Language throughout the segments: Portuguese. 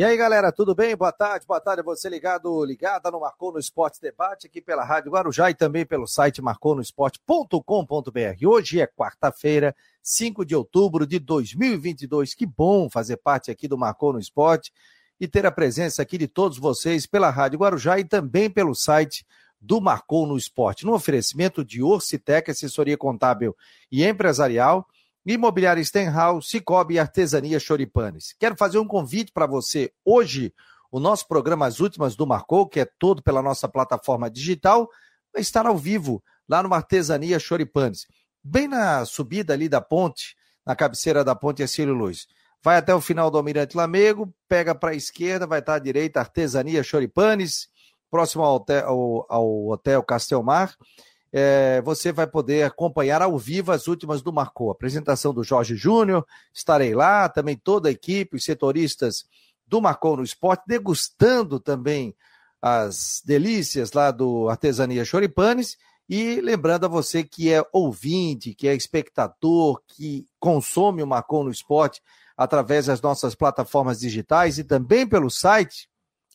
E aí, galera, tudo bem? Boa tarde, boa tarde você ligado, ligada no Marcou no Esporte Debate, aqui pela Rádio Guarujá e também pelo site marconosport.com.br. Hoje é quarta-feira, 5 de outubro de 2022. Que bom fazer parte aqui do Marcou no Esporte e ter a presença aqui de todos vocês pela Rádio Guarujá e também pelo site do Marcou no Esporte, no oferecimento de Orcitec, assessoria contábil e empresarial, Imobiliária Stenhouse, Cicobi e Artesania Choripanes. Quero fazer um convite para você. Hoje, o nosso programa As Últimas do Marcou, que é todo pela nossa plataforma digital, vai estar ao vivo lá no Artesania Choripanes. Bem na subida ali da ponte, na cabeceira da ponte Ercílio Luz. Vai até o final do Almirante Lamego, pega para a esquerda, vai estar à direita Artesania Choripanes, próximo ao hotel, ao, ao hotel Castelmar é, você vai poder acompanhar ao vivo as últimas do Marcou. Apresentação do Jorge Júnior, estarei lá, também toda a equipe, os setoristas do Marcou no Esporte, degustando também as delícias lá do Artesania Choripanes. E lembrando a você que é ouvinte, que é espectador, que consome o Marcou no Esporte através das nossas plataformas digitais e também pelo site,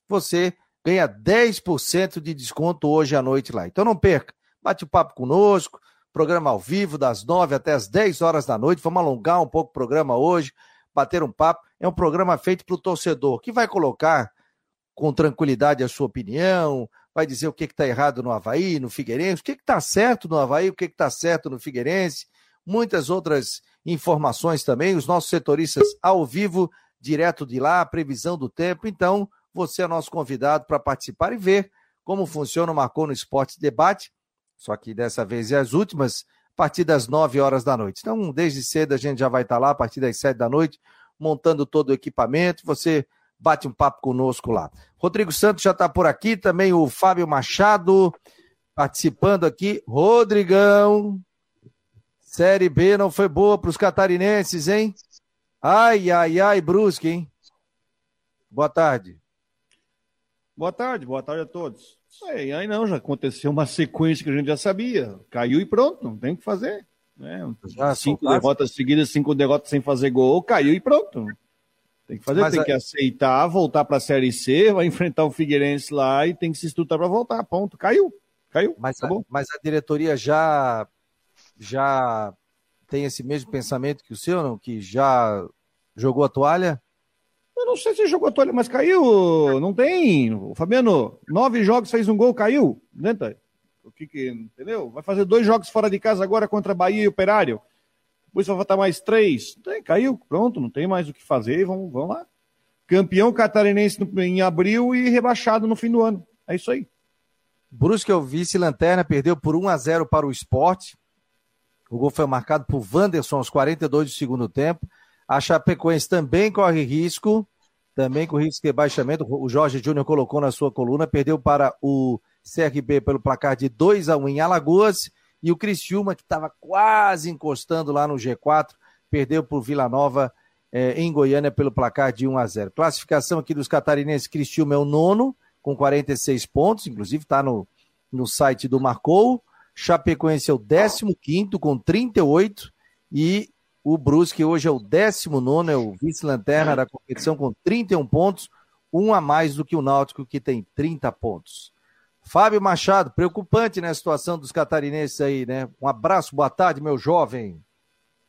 você ganha 10% de desconto hoje à noite lá. Então não perca bate o papo conosco, programa ao vivo, das nove até as dez horas da noite. Vamos alongar um pouco o programa hoje, bater um papo. É um programa feito para o torcedor, que vai colocar com tranquilidade a sua opinião, vai dizer o que está errado no Havaí, no Figueirense, o que está certo no Havaí, o que está certo no Figueirense, muitas outras informações também, os nossos setoristas ao vivo, direto de lá, previsão do tempo. Então, você é nosso convidado para participar e ver como funciona o Marcou no Esporte Debate. Só que dessa vez é as últimas, a partir das 9 horas da noite. Então, desde cedo a gente já vai estar lá, a partir das 7 da noite, montando todo o equipamento. Você bate um papo conosco lá. Rodrigo Santos já está por aqui, também o Fábio Machado participando aqui. Rodrigão, Série B não foi boa para os catarinenses, hein? Ai, ai, ai, Brusque, hein? Boa tarde. Boa tarde, boa tarde a todos. Aí, aí não, já aconteceu uma sequência que a gente já sabia. Caiu e pronto, não tem o que fazer. Né? Já cinco derrotas seguidas, cinco derrotas sem fazer gol, caiu e pronto. Tem que fazer, Mas tem a... que aceitar, voltar para a Série C, vai enfrentar o Figueirense lá e tem que se estruturar para voltar. Ponto. Caiu. Caiu. Mas, a, mas a diretoria já, já tem esse mesmo pensamento que o seu, não? Que já jogou a toalha? Eu não sei se jogou toalha, mas caiu. Não tem. O Fabiano, nove jogos, fez um gol, caiu. Né, o que que. Entendeu? Vai fazer dois jogos fora de casa agora contra Bahia e Operário. Depois vai faltar mais três. Tem, caiu, pronto, não tem mais o que fazer. Vamos, vamos lá. Campeão catarinense em abril e rebaixado no fim do ano. É isso aí. Brusque é o vice-lanterna, perdeu por 1 a 0 para o esporte. O gol foi marcado por Wanderson aos 42 do segundo tempo. A Chapecoense também corre risco, também com risco de baixamento. O Jorge Júnior colocou na sua coluna, perdeu para o CRB pelo placar de 2 a 1 em Alagoas. E o Criciúma, que estava quase encostando lá no G4, perdeu por Vila Nova eh, em Goiânia pelo placar de 1 a 0. Classificação aqui dos catarinenses, Criciúma é o nono, com 46 pontos, inclusive está no, no site do Marcou. Chapecoense é o 15 com 38 e o Brusque hoje é o 19, é o vice-lanterna da competição com 31 pontos, um a mais do que o Náutico, que tem 30 pontos. Fábio Machado, preocupante né, situação dos catarinenses aí, né? Um abraço, boa tarde, meu jovem.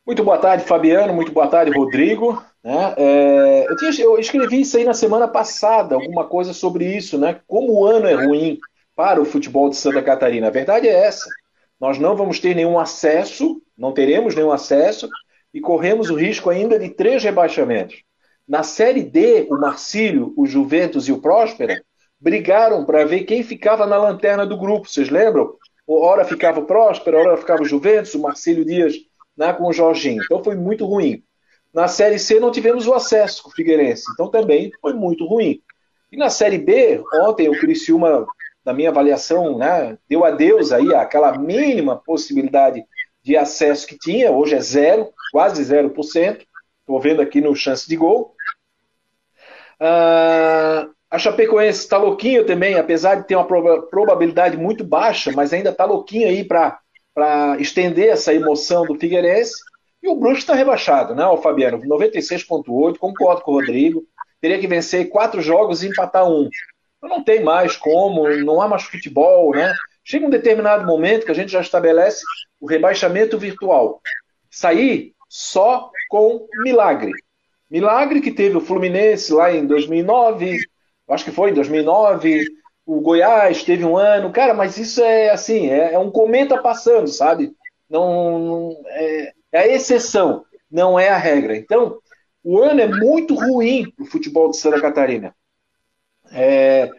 Muito boa tarde, Fabiano. Muito boa tarde, Rodrigo. Né? É, eu, tinha, eu, escrevi isso aí na semana passada, alguma coisa sobre isso, né? Como o ano é ruim para o futebol de Santa Catarina. A verdade é essa. Nós não vamos ter nenhum acesso, não teremos nenhum acesso e corremos o risco ainda de três rebaixamentos. Na Série D, o Marcílio, o Juventus e o Próspera brigaram para ver quem ficava na lanterna do grupo, vocês lembram? Hora ficava o Próspera, hora ficava o Juventus, o Marcílio Dias né, com o Jorginho. Então foi muito ruim. Na Série C não tivemos o acesso com o Figueirense, então também foi muito ruim. E na Série B, ontem o Criciúma, na minha avaliação, né, deu adeus aí àquela mínima possibilidade de acesso que tinha, hoje é zero, quase 0%. Estou vendo aqui no chance de gol. Uh, a Chapecoense está louquinho também, apesar de ter uma probabilidade muito baixa, mas ainda está louquinho aí para estender essa emoção do Figueirense. E o Bruxo está rebaixado, né, o Fabiano? 96,8, concordo com o Rodrigo. teria que vencer quatro jogos e empatar um. Não tem mais como, não há mais futebol, né? Chega um determinado momento que a gente já estabelece o rebaixamento virtual. Sair só com milagre. Milagre que teve o Fluminense lá em 2009, acho que foi em 2009, o Goiás teve um ano, cara, mas isso é assim, é, é um cometa passando, sabe? Não, não é, é, a exceção, não é a regra. Então, o ano é muito ruim para o futebol de Santa Catarina. É,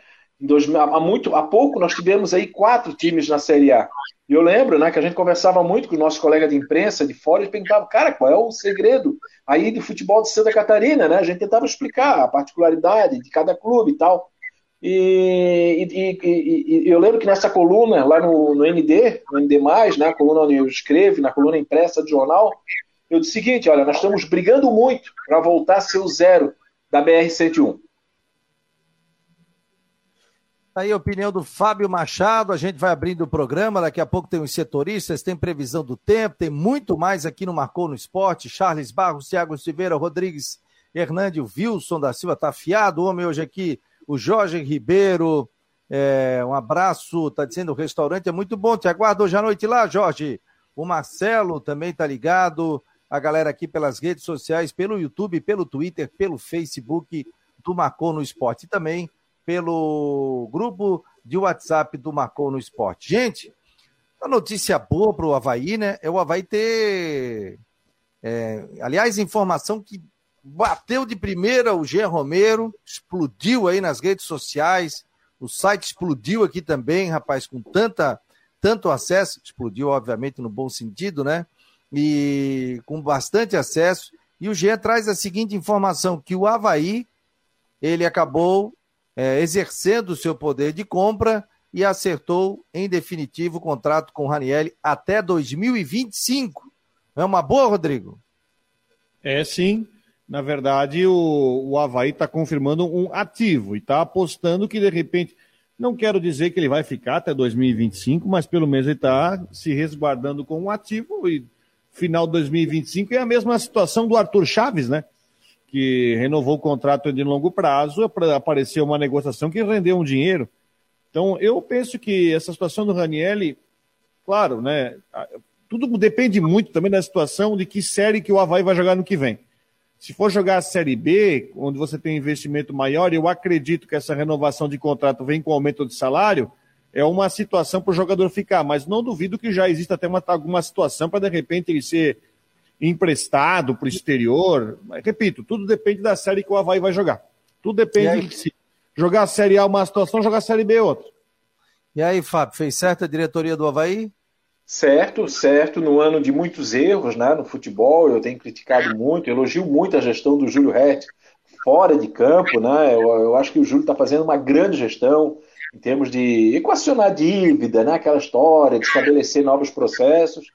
dois, há, muito, há pouco nós tivemos aí quatro times na Série A. E eu lembro né, que a gente conversava muito com o nosso colega de imprensa de fora e perguntava, cara, qual é o segredo aí do futebol de Santa Catarina? Né? A gente tentava explicar a particularidade de cada clube e tal. E, e, e, e, eu lembro que nessa coluna, lá no, no ND, no ND, né, a coluna onde eu escrevo, na coluna impressa do jornal, eu disse o seguinte: olha, nós estamos brigando muito para voltar a ser o zero da BR-101. Aí a opinião do Fábio Machado, a gente vai abrindo o programa, daqui a pouco tem os setoristas, tem previsão do tempo, tem muito mais aqui no Marcou no Esporte, Charles Barros, Thiago Silveira, Rodrigues, Hernande, Wilson da Silva, tá afiado, o homem hoje aqui, o Jorge Ribeiro, é, um abraço, tá dizendo o restaurante é muito bom, te aguardo hoje à noite lá, Jorge. O Marcelo também tá ligado, a galera aqui pelas redes sociais, pelo YouTube, pelo Twitter, pelo Facebook do Marcou no Esporte e também pelo grupo de WhatsApp do Marcou no Esporte. Gente, a notícia boa para o Havaí, né? É o Havaí ter. É, aliás, informação que bateu de primeira o Jean Romero, explodiu aí nas redes sociais, o site explodiu aqui também, rapaz, com tanta, tanto acesso, explodiu, obviamente, no bom sentido, né? E com bastante acesso. E o Jean traz a seguinte informação: que o Havaí ele acabou é, exercendo o seu poder de compra e acertou, em definitivo, o contrato com o Ranielli até 2025. É uma boa, Rodrigo? É sim. Na verdade, o, o Havaí está confirmando um ativo e está apostando que, de repente, não quero dizer que ele vai ficar até 2025, mas pelo menos ele está se resguardando com um ativo e final de 2025 é a mesma situação do Arthur Chaves, né? Que renovou o contrato de longo prazo, apareceu uma negociação que rendeu um dinheiro. Então, eu penso que essa situação do Ranielli, claro, né? Tudo depende muito também da situação de que série que o Havaí vai jogar no que vem. Se for jogar a Série B, onde você tem investimento maior, eu acredito que essa renovação de contrato vem com aumento de salário, é uma situação para o jogador ficar, mas não duvido que já exista até uma, alguma situação para de repente ele ser emprestado para o exterior. Mas, repito, tudo depende da série que o Havaí vai jogar. Tudo depende de se jogar a Série A uma situação, jogar a Série B outra. E aí, Fábio, fez certo a diretoria do Havaí? Certo, certo, no ano de muitos erros né, no futebol, eu tenho criticado muito, elogio muito a gestão do Júlio Rett fora de campo, né? Eu, eu acho que o Júlio está fazendo uma grande gestão em termos de equacionar dívida, né? aquela história de estabelecer novos processos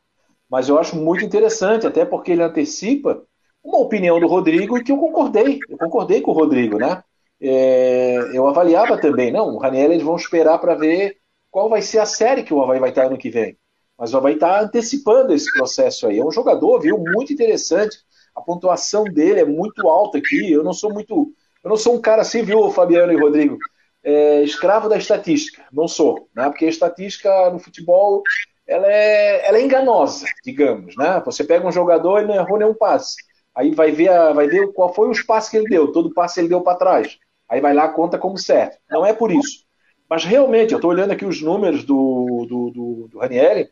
mas eu acho muito interessante, até porque ele antecipa uma opinião do Rodrigo e que eu concordei. Eu concordei com o Rodrigo, né? É, eu avaliava também, não, o Raniel eles vão esperar para ver qual vai ser a série que o Havaí vai estar ano que vem. Mas o Havaí está antecipando esse processo aí. É um jogador, viu, muito interessante. A pontuação dele é muito alta aqui. Eu não sou muito. Eu não sou um cara assim, viu, Fabiano e Rodrigo? É, escravo da estatística. Não sou, né? Porque a estatística no futebol ela é, ela é enganosa, digamos, né? Você pega um jogador e não errou nenhum passe. Aí vai ver, a, vai ver qual foi os passes que ele deu. Todo passe ele deu para trás. Aí vai lá, conta como certo. Não é por isso. Mas realmente, eu estou olhando aqui os números do, do, do, do Ranieri.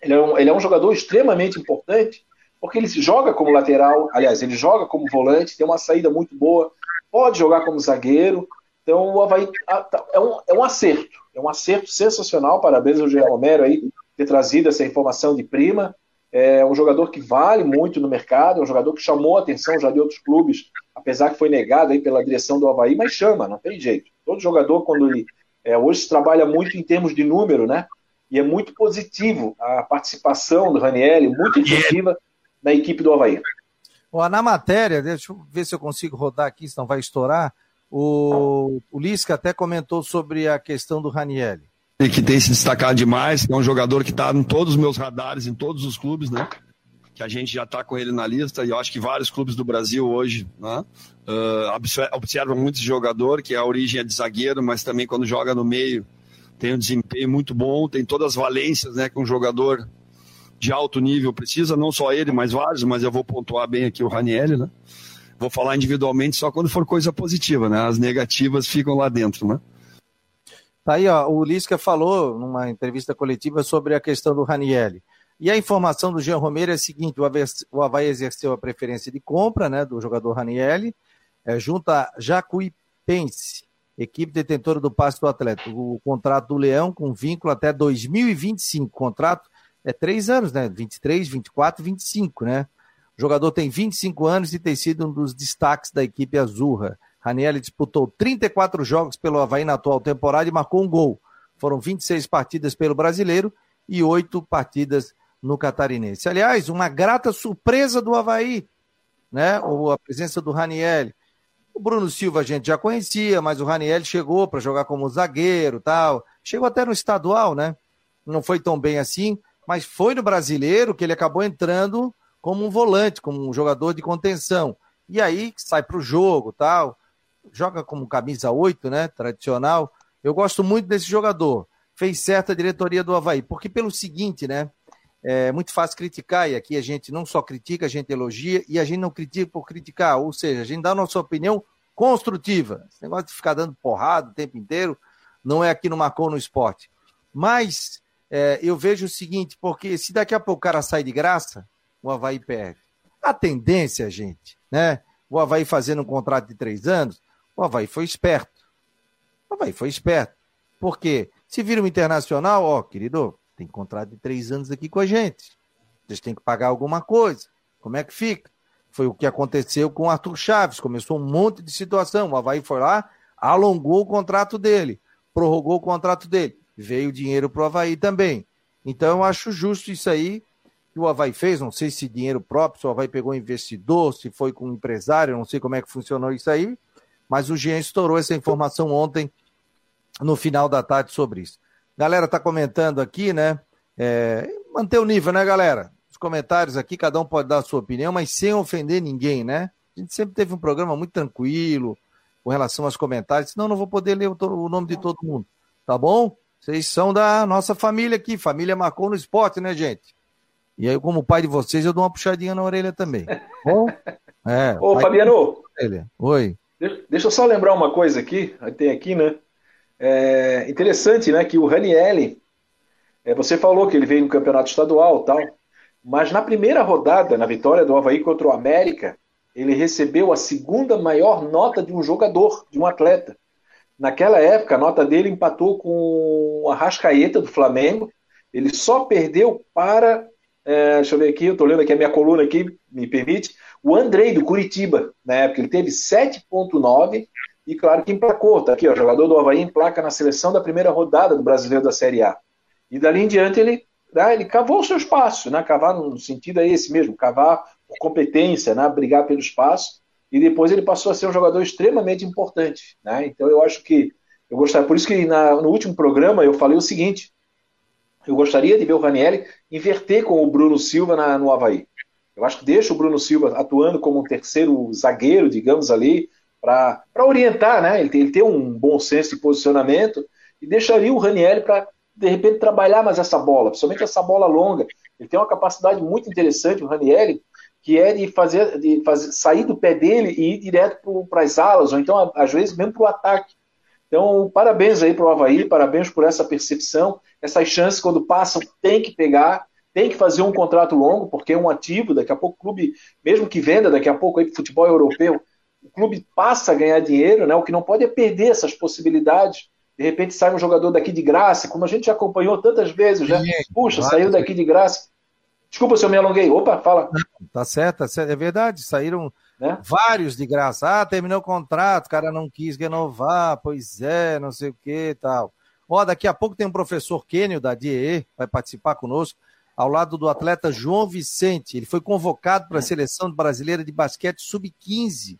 Ele é, um, ele é um jogador extremamente importante, porque ele joga como lateral, aliás, ele joga como volante, tem uma saída muito boa, pode jogar como zagueiro. Então o Havaí tá, é um, é um acerto, é um acerto sensacional. Parabéns ao Jean Romero aí ter trazido essa informação de prima. É um jogador que vale muito no mercado, é um jogador que chamou a atenção já de outros clubes, apesar que foi negado aí pela direção do Havaí, mas chama, não tem jeito. Todo jogador, quando ele. É, hoje se trabalha muito em termos de número, né? E é muito positivo a participação do Ranielli, muito efetiva na equipe do Havaí. Ó, na matéria, deixa eu ver se eu consigo rodar aqui, senão vai estourar. O, o Lisca até comentou sobre a questão do Ranielli que tem se destacado demais, é um jogador que está em todos os meus radares, em todos os clubes, né? que a gente já está com ele na lista, e eu acho que vários clubes do Brasil hoje né, uh, observam muito esse jogador, que a origem é de zagueiro, mas também quando joga no meio tem um desempenho muito bom, tem todas as valências né, que um jogador de alto nível precisa, não só ele, mas vários, mas eu vou pontuar bem aqui o Raniel, né? Vou falar individualmente só quando for coisa positiva, né? As negativas ficam lá dentro, né? Tá aí, ó, o Lisca falou numa entrevista coletiva sobre a questão do Raniel. E a informação do Jean Romero é a seguinte: o Havaí exerceu a preferência de compra né, do jogador Raniel, é, junto a Jacuipense, equipe detentora do passe do atleta. O contrato do Leão com vínculo até 2025. Contrato é três anos, né? 23, 24, 25, né? Jogador tem 25 anos e tem sido um dos destaques da equipe azurra. Raniel disputou 34 jogos pelo Havaí na atual temporada e marcou um gol. Foram 26 partidas pelo brasileiro e oito partidas no Catarinense. Aliás, uma grata surpresa do Havaí, né? A presença do Raniel. O Bruno Silva a gente já conhecia, mas o Raniel chegou para jogar como zagueiro tal. Chegou até no estadual, né? Não foi tão bem assim, mas foi no brasileiro que ele acabou entrando como um volante, como um jogador de contenção. E aí sai para o jogo tal. Joga como camisa 8, né? Tradicional. Eu gosto muito desse jogador. Fez certa a diretoria do Havaí, porque pelo seguinte, né? É muito fácil criticar, e aqui a gente não só critica, a gente elogia, e a gente não critica por criticar, ou seja, a gente dá a nossa opinião construtiva. Esse negócio de ficar dando porrada o tempo inteiro não é aqui no Marcou no Esporte. Mas é, eu vejo o seguinte, porque se daqui a pouco o cara sai de graça, o Havaí perde. A tendência, gente, né? O Havaí fazendo um contrato de três anos, o Havaí foi esperto. O Havaí foi esperto. Por quê? Se vira um internacional, ó, querido, tem contrato de três anos aqui com a gente. Vocês têm que pagar alguma coisa. Como é que fica? Foi o que aconteceu com o Arthur Chaves. Começou um monte de situação. O Havaí foi lá, alongou o contrato dele, prorrogou o contrato dele. Veio dinheiro para o Havaí também. Então eu acho justo isso aí que o Havaí fez. Não sei se dinheiro próprio, se o Havaí pegou investidor, se foi com empresário, não sei como é que funcionou isso aí. Mas o Jean estourou essa informação ontem, no final da tarde, sobre isso. Galera tá comentando aqui, né? É, manter o nível, né, galera? Os comentários aqui, cada um pode dar a sua opinião, mas sem ofender ninguém, né? A gente sempre teve um programa muito tranquilo com relação aos comentários, senão não vou poder ler o, o nome de todo mundo. Tá bom? Vocês são da nossa família aqui, família marcou no esporte, né, gente? E aí, como pai de vocês, eu dou uma puxadinha na orelha também. Bom? É, Ô, Fabiano. Oi. Deixa eu só lembrar uma coisa aqui, tem aqui, né? É interessante, né, que o Ranielli, é, você falou que ele veio no campeonato estadual tal, mas na primeira rodada, na vitória do Havaí contra o América, ele recebeu a segunda maior nota de um jogador, de um atleta. Naquela época, a nota dele empatou com a Rascaeta do Flamengo. Ele só perdeu para, é, deixa eu ver aqui, eu estou lendo aqui a minha coluna aqui, me permite, o Andrei do Curitiba, na época. Ele teve 7,9 e claro que emplacou, tá aqui, ó, jogador do Havaí emplaca na seleção da primeira rodada do Brasileiro da Série A. E dali em diante ele, né, ele cavou o seu espaço, né, cavar no sentido é esse mesmo, cavar por competência, né, brigar pelo espaço, e depois ele passou a ser um jogador extremamente importante. Né, então eu acho que, eu gostaria, por isso que na, no último programa eu falei o seguinte, eu gostaria de ver o Ranielli inverter com o Bruno Silva na, no Havaí. Eu acho que deixa o Bruno Silva atuando como um terceiro zagueiro, digamos ali, para orientar, né? Ele tem, ele tem um bom senso de posicionamento e deixaria o Ranieri para, de repente, trabalhar mais essa bola, principalmente essa bola longa. Ele tem uma capacidade muito interessante, o Ranieri, que é de fazer, de fazer sair do pé dele e ir direto para as alas, ou então, às vezes, mesmo para o ataque. Então, parabéns aí para o Havaí, parabéns por essa percepção. Essas chances, quando passam, tem que pegar, tem que fazer um contrato longo, porque é um ativo. Daqui a pouco o clube, mesmo que venda, daqui a pouco aí para futebol europeu, o clube passa a ganhar dinheiro, né? O que não pode é perder essas possibilidades. De repente sai um jogador daqui de graça, como a gente já acompanhou tantas vezes, né? Puxa, saiu daqui de graça. Desculpa se eu me alonguei. Opa, fala. Tá certo, tá certo. é verdade. Saíram né? vários de graça. Ah, terminou o contrato, o cara não quis renovar, pois é, não sei o que tal. Ó, daqui a pouco tem um professor Kênio da DIE, vai participar conosco, ao lado do atleta João Vicente. Ele foi convocado para a seleção brasileira de basquete sub-15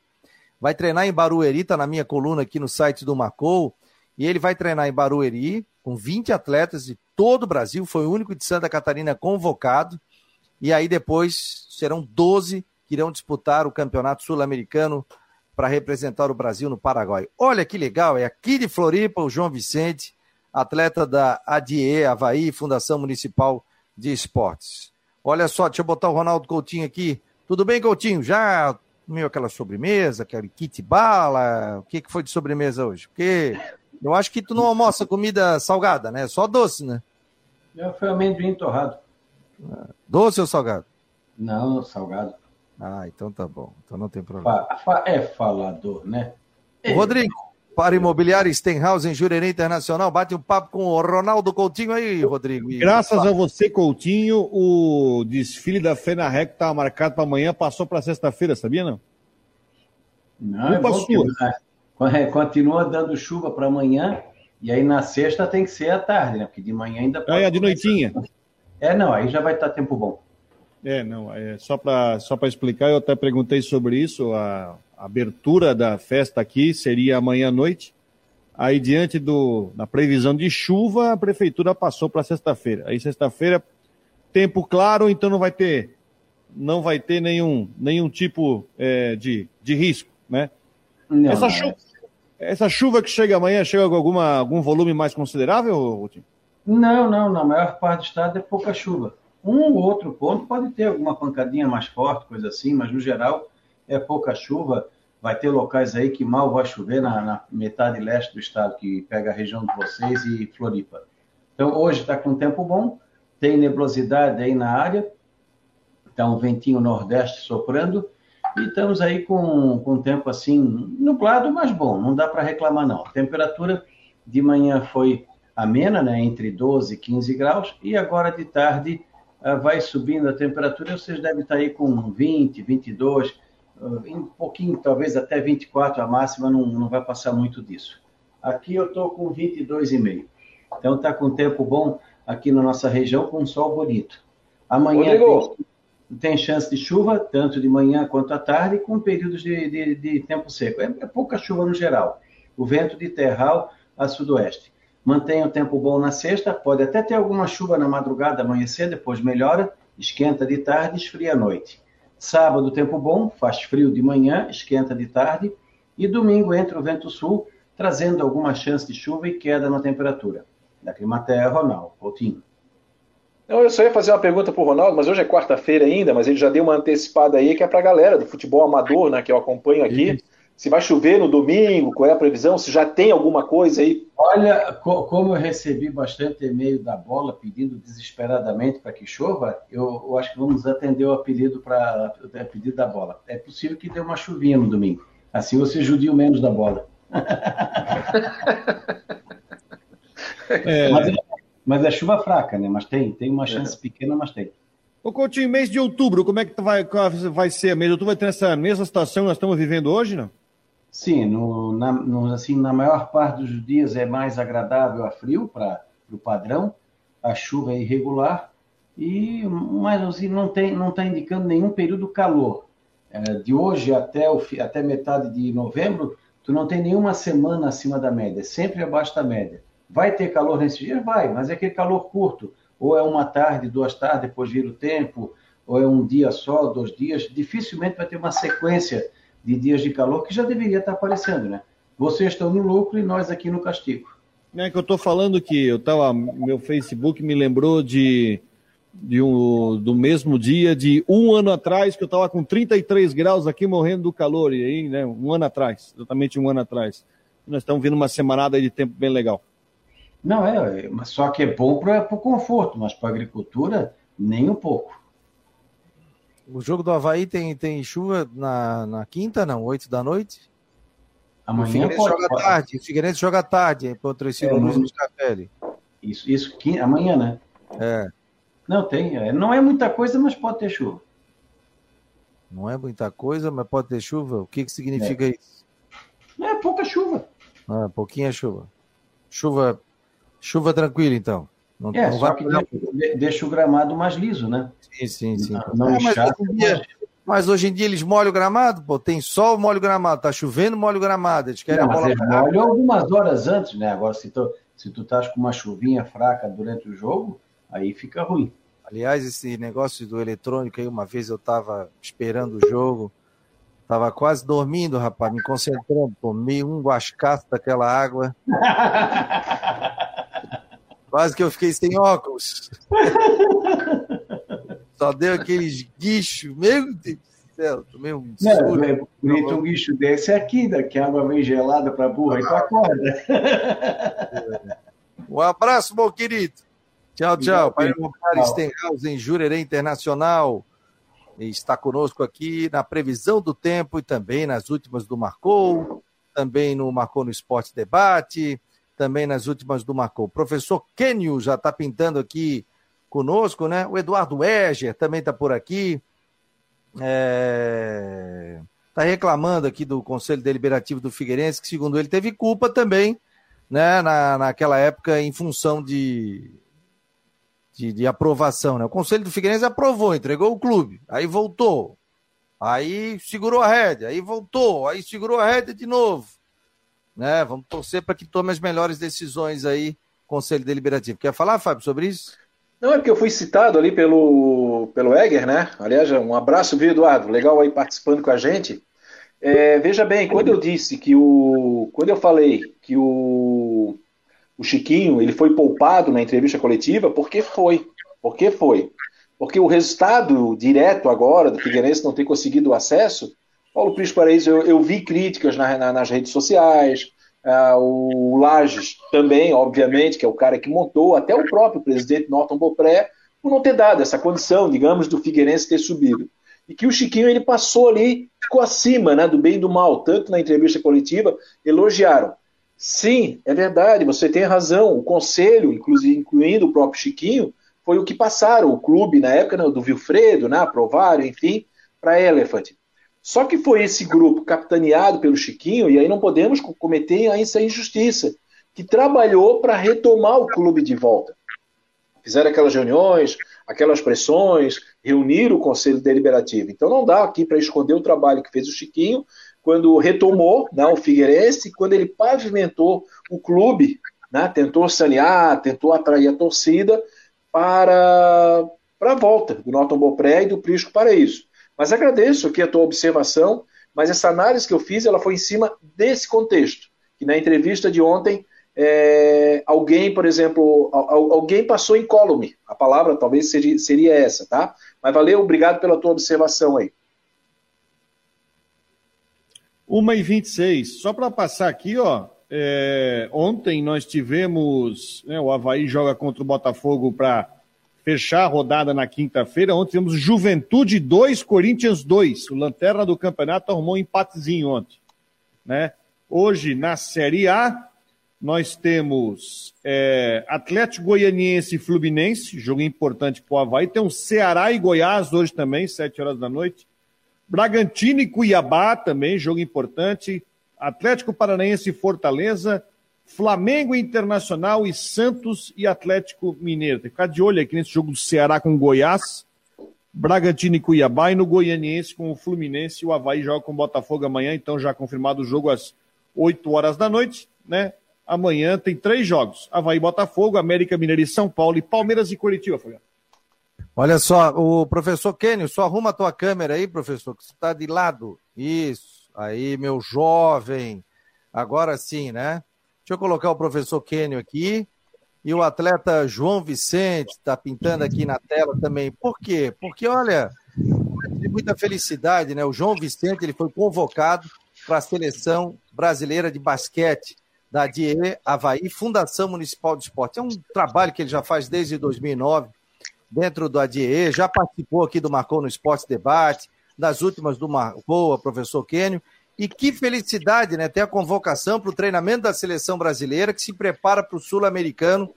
vai treinar em Barueri, tá na minha coluna aqui no site do Marcou, e ele vai treinar em Barueri com 20 atletas de todo o Brasil, foi o único de Santa Catarina convocado, e aí depois serão 12 que irão disputar o Campeonato Sul-Americano para representar o Brasil no Paraguai. Olha que legal, é aqui de Floripa o João Vicente, atleta da ADIE Havaí, Fundação Municipal de Esportes. Olha só, deixa eu botar o Ronaldo Coutinho aqui. Tudo bem, Coutinho? Já comeu aquela sobremesa, aquele kit bala? O que, que foi de sobremesa hoje? Porque eu acho que tu não almoça comida salgada, né? Só doce, né? Foi amendoim torrado. Doce ou salgado? Não, salgado. Ah, então tá bom. Então não tem problema. Fa, fa, é falador, né? Rodrigo, para Imobiliária Stenhouse em Jurerê Internacional. Bate um papo com o Ronaldo Coutinho aí, Rodrigo. Graças a você, Coutinho, o desfile da FENARREC que estava marcado para amanhã passou para sexta-feira, sabia não? Não, Culpa é sua. Que, continua dando chuva para amanhã e aí na sexta tem que ser à tarde, né? Porque de manhã ainda pode. É, de noitinha. É, não, aí já vai estar tempo bom. É, não, é, só para só explicar, eu até perguntei sobre isso, a, a abertura da festa aqui seria amanhã à noite. Aí, diante do, da previsão de chuva, a prefeitura passou para sexta-feira. Aí, sexta-feira, tempo claro, então não vai ter, não vai ter nenhum, nenhum tipo é, de, de risco, né? Não, essa, chuva, essa chuva que chega amanhã, chega com alguma, algum volume mais considerável, Rutinho? Não, não, na maior parte do estado é pouca chuva. Um ou outro ponto pode ter alguma pancadinha mais forte, coisa assim, mas no geral é pouca chuva. Vai ter locais aí que mal vai chover na, na metade leste do estado, que pega a região de vocês e Floripa. Então, hoje está com tempo bom, tem nebulosidade aí na área, está um ventinho nordeste soprando, e estamos aí com, com tempo assim, nublado, mas bom, não dá para reclamar não. A temperatura de manhã foi amena, né, entre 12 e 15 graus, e agora de tarde vai subindo a temperatura, vocês devem estar aí com 20, 22, um pouquinho, talvez até 24 a máxima, não, não vai passar muito disso. Aqui eu estou com 22,5. Então está com tempo bom aqui na nossa região, com um sol bonito. Amanhã tem, tem, chance de chuva, tanto de manhã quanto à tarde, com períodos de, de, de tempo seco. É, é, pouca chuva no geral. O vento de terral a sudoeste. Mantém o tempo bom na sexta, pode até ter alguma chuva na madrugada, amanhecer, depois melhora, esquenta de tarde, esfria à noite. Sábado, tempo bom, faz frio de manhã, esquenta de tarde. E domingo entra o vento sul, trazendo alguma chance de chuva e queda na temperatura. Da Climaterra, Ronaldo Coutinho. Não, eu só ia fazer uma pergunta para o Ronaldo, mas hoje é quarta-feira ainda, mas ele já deu uma antecipada aí que é para a galera do futebol amador, né, que eu acompanho aqui. Se vai chover no domingo, qual é a previsão? Se já tem alguma coisa aí? Olha, co como eu recebi bastante e-mail da bola pedindo desesperadamente para que chova, eu, eu, acho que vamos atender o apelido para o pedido da bola. É possível que dê uma chuvinha no domingo. Assim você judia menos da bola. é... mas, é, mas, é, chuva fraca, né? Mas tem, tem uma chance é. pequena, mas tem. Ô Coutinho, mês de outubro, como é que vai, vai ser? Mês de outubro vai ter essa mesma situação que nós estamos vivendo hoje, não? Sim, no, na, no, assim, na maior parte dos dias é mais agradável a frio para o padrão, a chuva é irregular, e, mas assim, não está não tá indicando nenhum período calor. É, de hoje até, o, até metade de novembro, tu não tem nenhuma semana acima da média, sempre abaixo da média. Vai ter calor nesse dia? Vai, mas é aquele calor curto. Ou é uma tarde, duas tardes, depois vira o tempo, ou é um dia só, dois dias. Dificilmente vai ter uma sequência de dias de calor que já deveria estar aparecendo, né? Vocês estão no lucro e nós aqui no castigo. É que eu estou falando que eu tava, meu Facebook me lembrou de, de um, do mesmo dia de um ano atrás, que eu estava com 33 graus aqui morrendo do calor, e aí, né, um ano atrás, exatamente um ano atrás. Nós estamos vindo uma semanada de tempo bem legal. Não, é, só que é bom para o conforto, mas para a agricultura, nem um pouco. O jogo do Havaí tem, tem chuva na, na quinta, não? Oito da noite? Amanhã o Figueirense pode, joga pode. tarde. O Figueirense joga tarde contra esse é, Luiz Muscatelli. Isso, isso amanhã, né? É. Não, tem. É, não é muita coisa, mas pode ter chuva. Não é muita coisa, mas pode ter chuva? O que, que significa é. isso? É pouca chuva. Ah, pouquinha chuva. Chuva, chuva tranquila, então. Não, é, não só que deixa, deixa, o gramado mais liso, né? Sim, sim, sim. Não, não é, mas, hoje dia, mas, hoje em dia eles molham o gramado, pô, tem sol, molha o gramado, tá chovendo, molha o gramado. Eles querem não, a bola eles molham algumas horas antes, né? Agora, se tu, se tu estás com uma chuvinha fraca durante o jogo, aí fica ruim. Aliás, esse negócio do eletrônico aí, uma vez eu estava esperando o jogo, estava quase dormindo, rapaz, me concentrando, tomei um guascaço daquela água. quase que eu fiquei sem óculos. Só deu aqueles guichos, meu Deus do céu, tomei um Não, é bonito um guicho desse aqui, daqui a água vem gelada para burra e tu acorda. Um abraço, meu querido. Tchau, tchau. Pai Stenhouse em Jurerê Internacional. Está conosco aqui na previsão do tempo e também nas últimas do Marcou, também no Marcou no Esporte Debate, também nas últimas do Marcou. O professor Kenio já está pintando aqui conosco, né? O Eduardo Eger também está por aqui. Está é... Tá reclamando aqui do Conselho Deliberativo do Figueirense, que segundo ele teve culpa também, né? Na, naquela época, em função de de, de aprovação, né? O Conselho do Figueirense aprovou, entregou o clube, aí voltou, aí segurou a rédea, aí voltou, aí segurou a rédea de novo, né? Vamos torcer para que tome as melhores decisões aí, Conselho Deliberativo. Quer falar, Fábio, sobre isso? Não, é porque eu fui citado ali pelo, pelo Egger, né? Aliás, um abraço, viu, Eduardo? Legal aí participando com a gente. É, veja bem, quando eu disse que o. Quando eu falei que o o Chiquinho ele foi poupado na entrevista coletiva, porque foi. Porque foi. Porque o resultado direto agora do Figueirense não ter conseguido o acesso, Paulo Cris Paraíso, eu, eu vi críticas na, na, nas redes sociais, uh, o Lages também, obviamente, que é o cara que montou, até o próprio presidente Norton Bopré, por não ter dado essa condição, digamos, do Figueirense ter subido. E que o Chiquinho ele passou ali, ficou acima né, do bem e do mal, tanto na entrevista coletiva, elogiaram. Sim, é verdade, você tem razão. O conselho, inclusive incluindo o próprio Chiquinho, foi o que passaram, o clube, na época né, do Vilfredo, né, aprovaram, enfim, para Elephant. Só que foi esse grupo capitaneado pelo Chiquinho, e aí não podemos cometer essa injustiça, que trabalhou para retomar o clube de volta. Fizeram aquelas reuniões, aquelas pressões, reuniram o Conselho Deliberativo. Então não dá aqui para esconder o trabalho que fez o Chiquinho, quando retomou né, o Figueirense, quando ele pavimentou o clube, né, tentou sanear, tentou atrair a torcida para, para a volta do Norton Bopré e do Prisco Paraíso. Mas agradeço aqui a tua observação, mas essa análise que eu fiz ela foi em cima desse contexto, que na entrevista de ontem é, alguém, por exemplo, alguém passou incólume, a palavra talvez seria, seria essa, tá? Mas valeu, obrigado pela tua observação aí. 1h26. Só para passar aqui, ó. É, ontem nós tivemos. Né, o Havaí joga contra o Botafogo para fechar a rodada na quinta-feira. Ontem tivemos Juventude 2, Corinthians 2. O Lanterna do campeonato arrumou um empatezinho ontem. Né? Hoje, na Série A, nós temos é, Atlético Goianiense e Fluminense, jogo importante para o Havaí. Tem um Ceará e Goiás hoje também, 7 horas da noite. Bragantino e Cuiabá também, jogo importante. Atlético Paranaense e Fortaleza. Flamengo Internacional e Santos e Atlético Mineiro. Tem que ficar de olho aqui nesse jogo do Ceará com Goiás. Bragantino e Cuiabá e no Goianiense com o Fluminense. O Havaí joga com o Botafogo amanhã, então já confirmado o jogo às 8 horas da noite, né? Amanhã tem três jogos: Havaí, Botafogo, América Mineiro e São Paulo e Palmeiras e Curitiba. Olha só, o professor Kenio, só arruma a tua câmera aí, professor, que você está de lado. Isso, aí, meu jovem. Agora sim, né? Deixa eu colocar o professor Kenio aqui. E o atleta João Vicente está pintando aqui na tela também. Por quê? Porque, olha, de muita felicidade, né? O João Vicente ele foi convocado para a seleção brasileira de basquete da DIE Havaí, Fundação Municipal de Esporte. É um trabalho que ele já faz desde 2009 dentro do ADIE, já participou aqui do Marcou no Esporte Debate, das últimas do Marcou, professor Quênio. E que felicidade, né? Ter a convocação para o treinamento da seleção brasileira que se prepara para o Sul-Americano,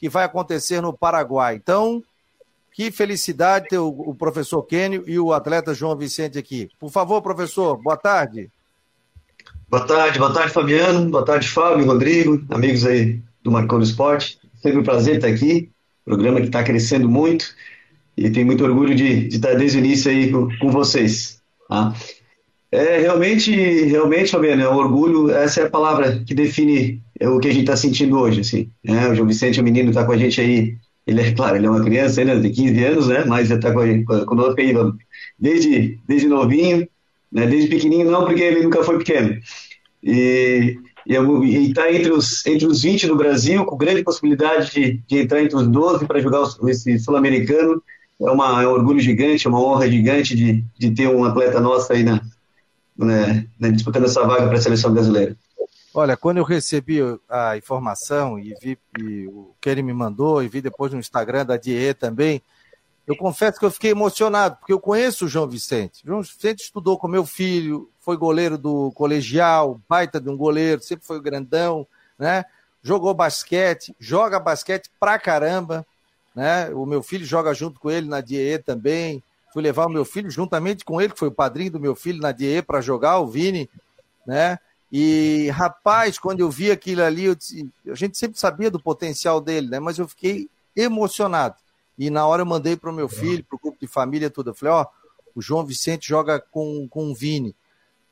que vai acontecer no Paraguai. Então, que felicidade ter o, o professor Quênio e o atleta João Vicente aqui. Por favor, professor, boa tarde. Boa tarde, boa tarde, Fabiano. Boa tarde, Fábio, Rodrigo, amigos aí do Marcou no Esporte. Sempre um prazer estar aqui programa que está crescendo muito e tenho muito orgulho de, de estar desde o início aí com, com vocês. Tá? É realmente, realmente, Fabiano, é um orgulho, essa é a palavra que define o que a gente está sentindo hoje. Assim, né? O João Vicente, o menino, está com a gente aí Ele é, claro, ele é uma criança ainda de 15 anos, né? Mas está conosco aí desde, desde novinho, né? Desde pequenininho não, porque ele nunca foi pequeno. E está entre os, entre os 20 do Brasil, com grande possibilidade de, de entrar entre os 12 para jogar esse sul-americano. É, uma, é um orgulho gigante, é uma honra gigante de, de ter um atleta nosso aí na, né, né, disputando essa vaga para a seleção brasileira. Olha, quando eu recebi a informação e vi e o que ele me mandou e vi depois no Instagram da Die também, eu confesso que eu fiquei emocionado, porque eu conheço o João Vicente. O João Vicente estudou com meu filho, foi goleiro do colegial, baita de um goleiro, sempre foi grandão, né? Jogou basquete, joga basquete pra caramba, né? O meu filho joga junto com ele na DIE também. Fui levar o meu filho juntamente com ele, que foi o padrinho do meu filho na DIE para jogar, o Vini, né? E, rapaz, quando eu vi aquilo ali, eu disse, a gente sempre sabia do potencial dele, né? Mas eu fiquei emocionado. E na hora eu mandei para o meu filho, para o grupo de família, tudo. Eu falei, ó, o João Vicente joga com, com o Vini.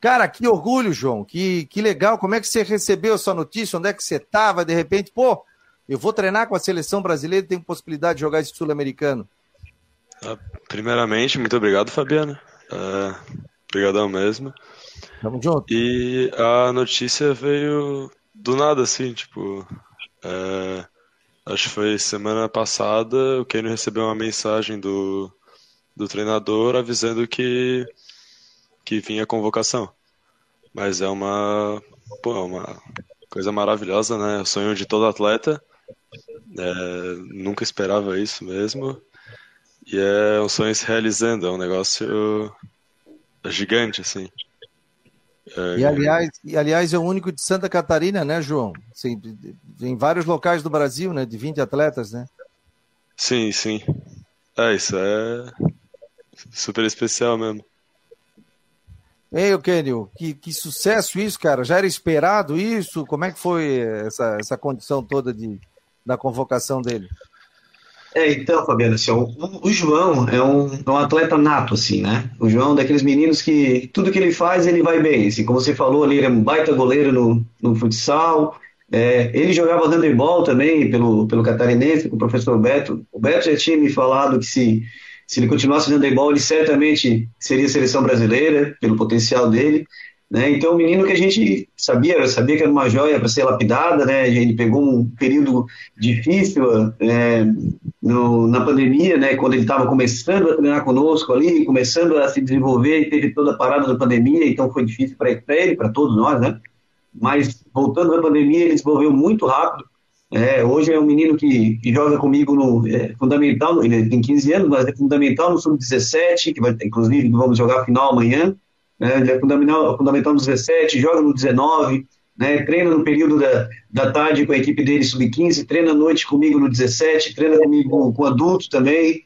Cara, que orgulho, João. Que, que legal. Como é que você recebeu essa notícia? Onde é que você estava? De repente, pô, eu vou treinar com a seleção brasileira e tenho possibilidade de jogar esse sul-americano. Ah, primeiramente, muito obrigado, Fabiana. Uh, obrigadão mesmo. Tamo junto. E a notícia veio do nada, assim, tipo. É, acho que foi semana passada, o Kenny recebeu uma mensagem do, do treinador avisando que, que vinha a convocação. Mas é uma, pô, é uma coisa maravilhosa, né? O sonho de todo atleta. É, nunca esperava isso mesmo. E é um sonho se realizando, é um negócio gigante, assim. É, e, aliás, e aliás, é o único de Santa Catarina, né, João? Sim, em vários locais do Brasil, né? De 20 atletas, né? Sim, sim. É, isso é super especial mesmo. Ei, Eugênio, que, que sucesso isso, cara. Já era esperado isso? Como é que foi essa, essa condição toda de, da convocação dele? É, então, Fabiano, assim, o, o, João é um, é um, atleta nato, assim, né? O João é daqueles meninos que tudo que ele faz, ele vai bem. Assim, como você falou ali, ele é um baita goleiro no, no futsal. É, ele jogava handebol também pelo, pelo catarinense, com o professor Beto. O Beto já tinha me falado que se, se ele continuasse handebol, ele certamente seria seleção brasileira, pelo potencial dele. Né? Então, um menino que a gente sabia, sabia que era uma joia para ser lapidada, né? gente pegou um período difícil é, no, na pandemia, né? quando ele estava começando a treinar conosco ali, começando a se desenvolver, e teve toda a parada da pandemia, então foi difícil para ele, para todos nós, né? mas voltando da pandemia, ele desenvolveu muito rápido. É, hoje é um menino que, que joga comigo no é, fundamental, ele tem 15 anos, mas é fundamental no sub-17, que vai, inclusive vamos jogar final amanhã né? ele é fundamental, fundamental no 17, joga no 19, né? treina no período da, da tarde com a equipe dele sub-15, treina à noite comigo no 17, treina comigo com, com adulto também,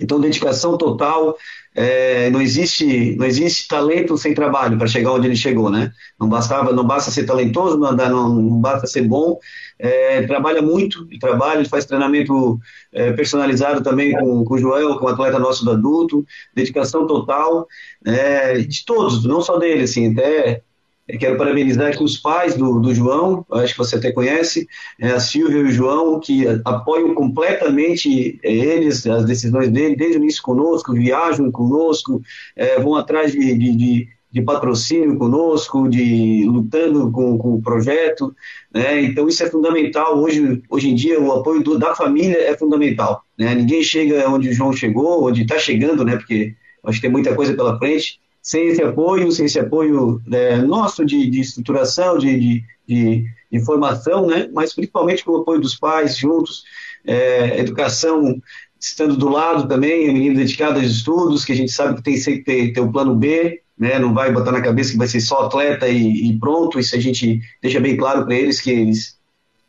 então dedicação total, é, não existe não existe talento sem trabalho para chegar onde ele chegou, né? Não bastava, não basta ser talentoso, não, não, não basta ser bom, é, trabalha muito, e trabalha, ele faz treinamento é, personalizado também com, com o Joel, que é um atleta nosso do adulto, dedicação total, é, de todos, não só dele, assim, até quero parabenizar aqui os pais do, do João, acho que você até conhece, é, a Silvia e o João, que apoiam completamente é, eles, as decisões dele, desde o início conosco, viajam conosco, é, vão atrás de, de, de, de, patrocínio conosco, de lutando com, com o projeto. Né? Então, isso é fundamental. Hoje, hoje em dia, o apoio do, da família é fundamental. Né? Ninguém chega onde o João chegou, onde está chegando, né? porque acho que tem muita coisa pela frente sem esse apoio, sem esse apoio né, nosso de, de estruturação, de, de, de, formação, né, mas principalmente com o apoio dos pais juntos, é, educação estando do lado também, a menina dedicada aos estudos, que a gente sabe que tem que ter, ter o plano B, né, não vai botar na cabeça que vai ser só atleta e, e pronto, isso a gente deixa bem claro para eles que eles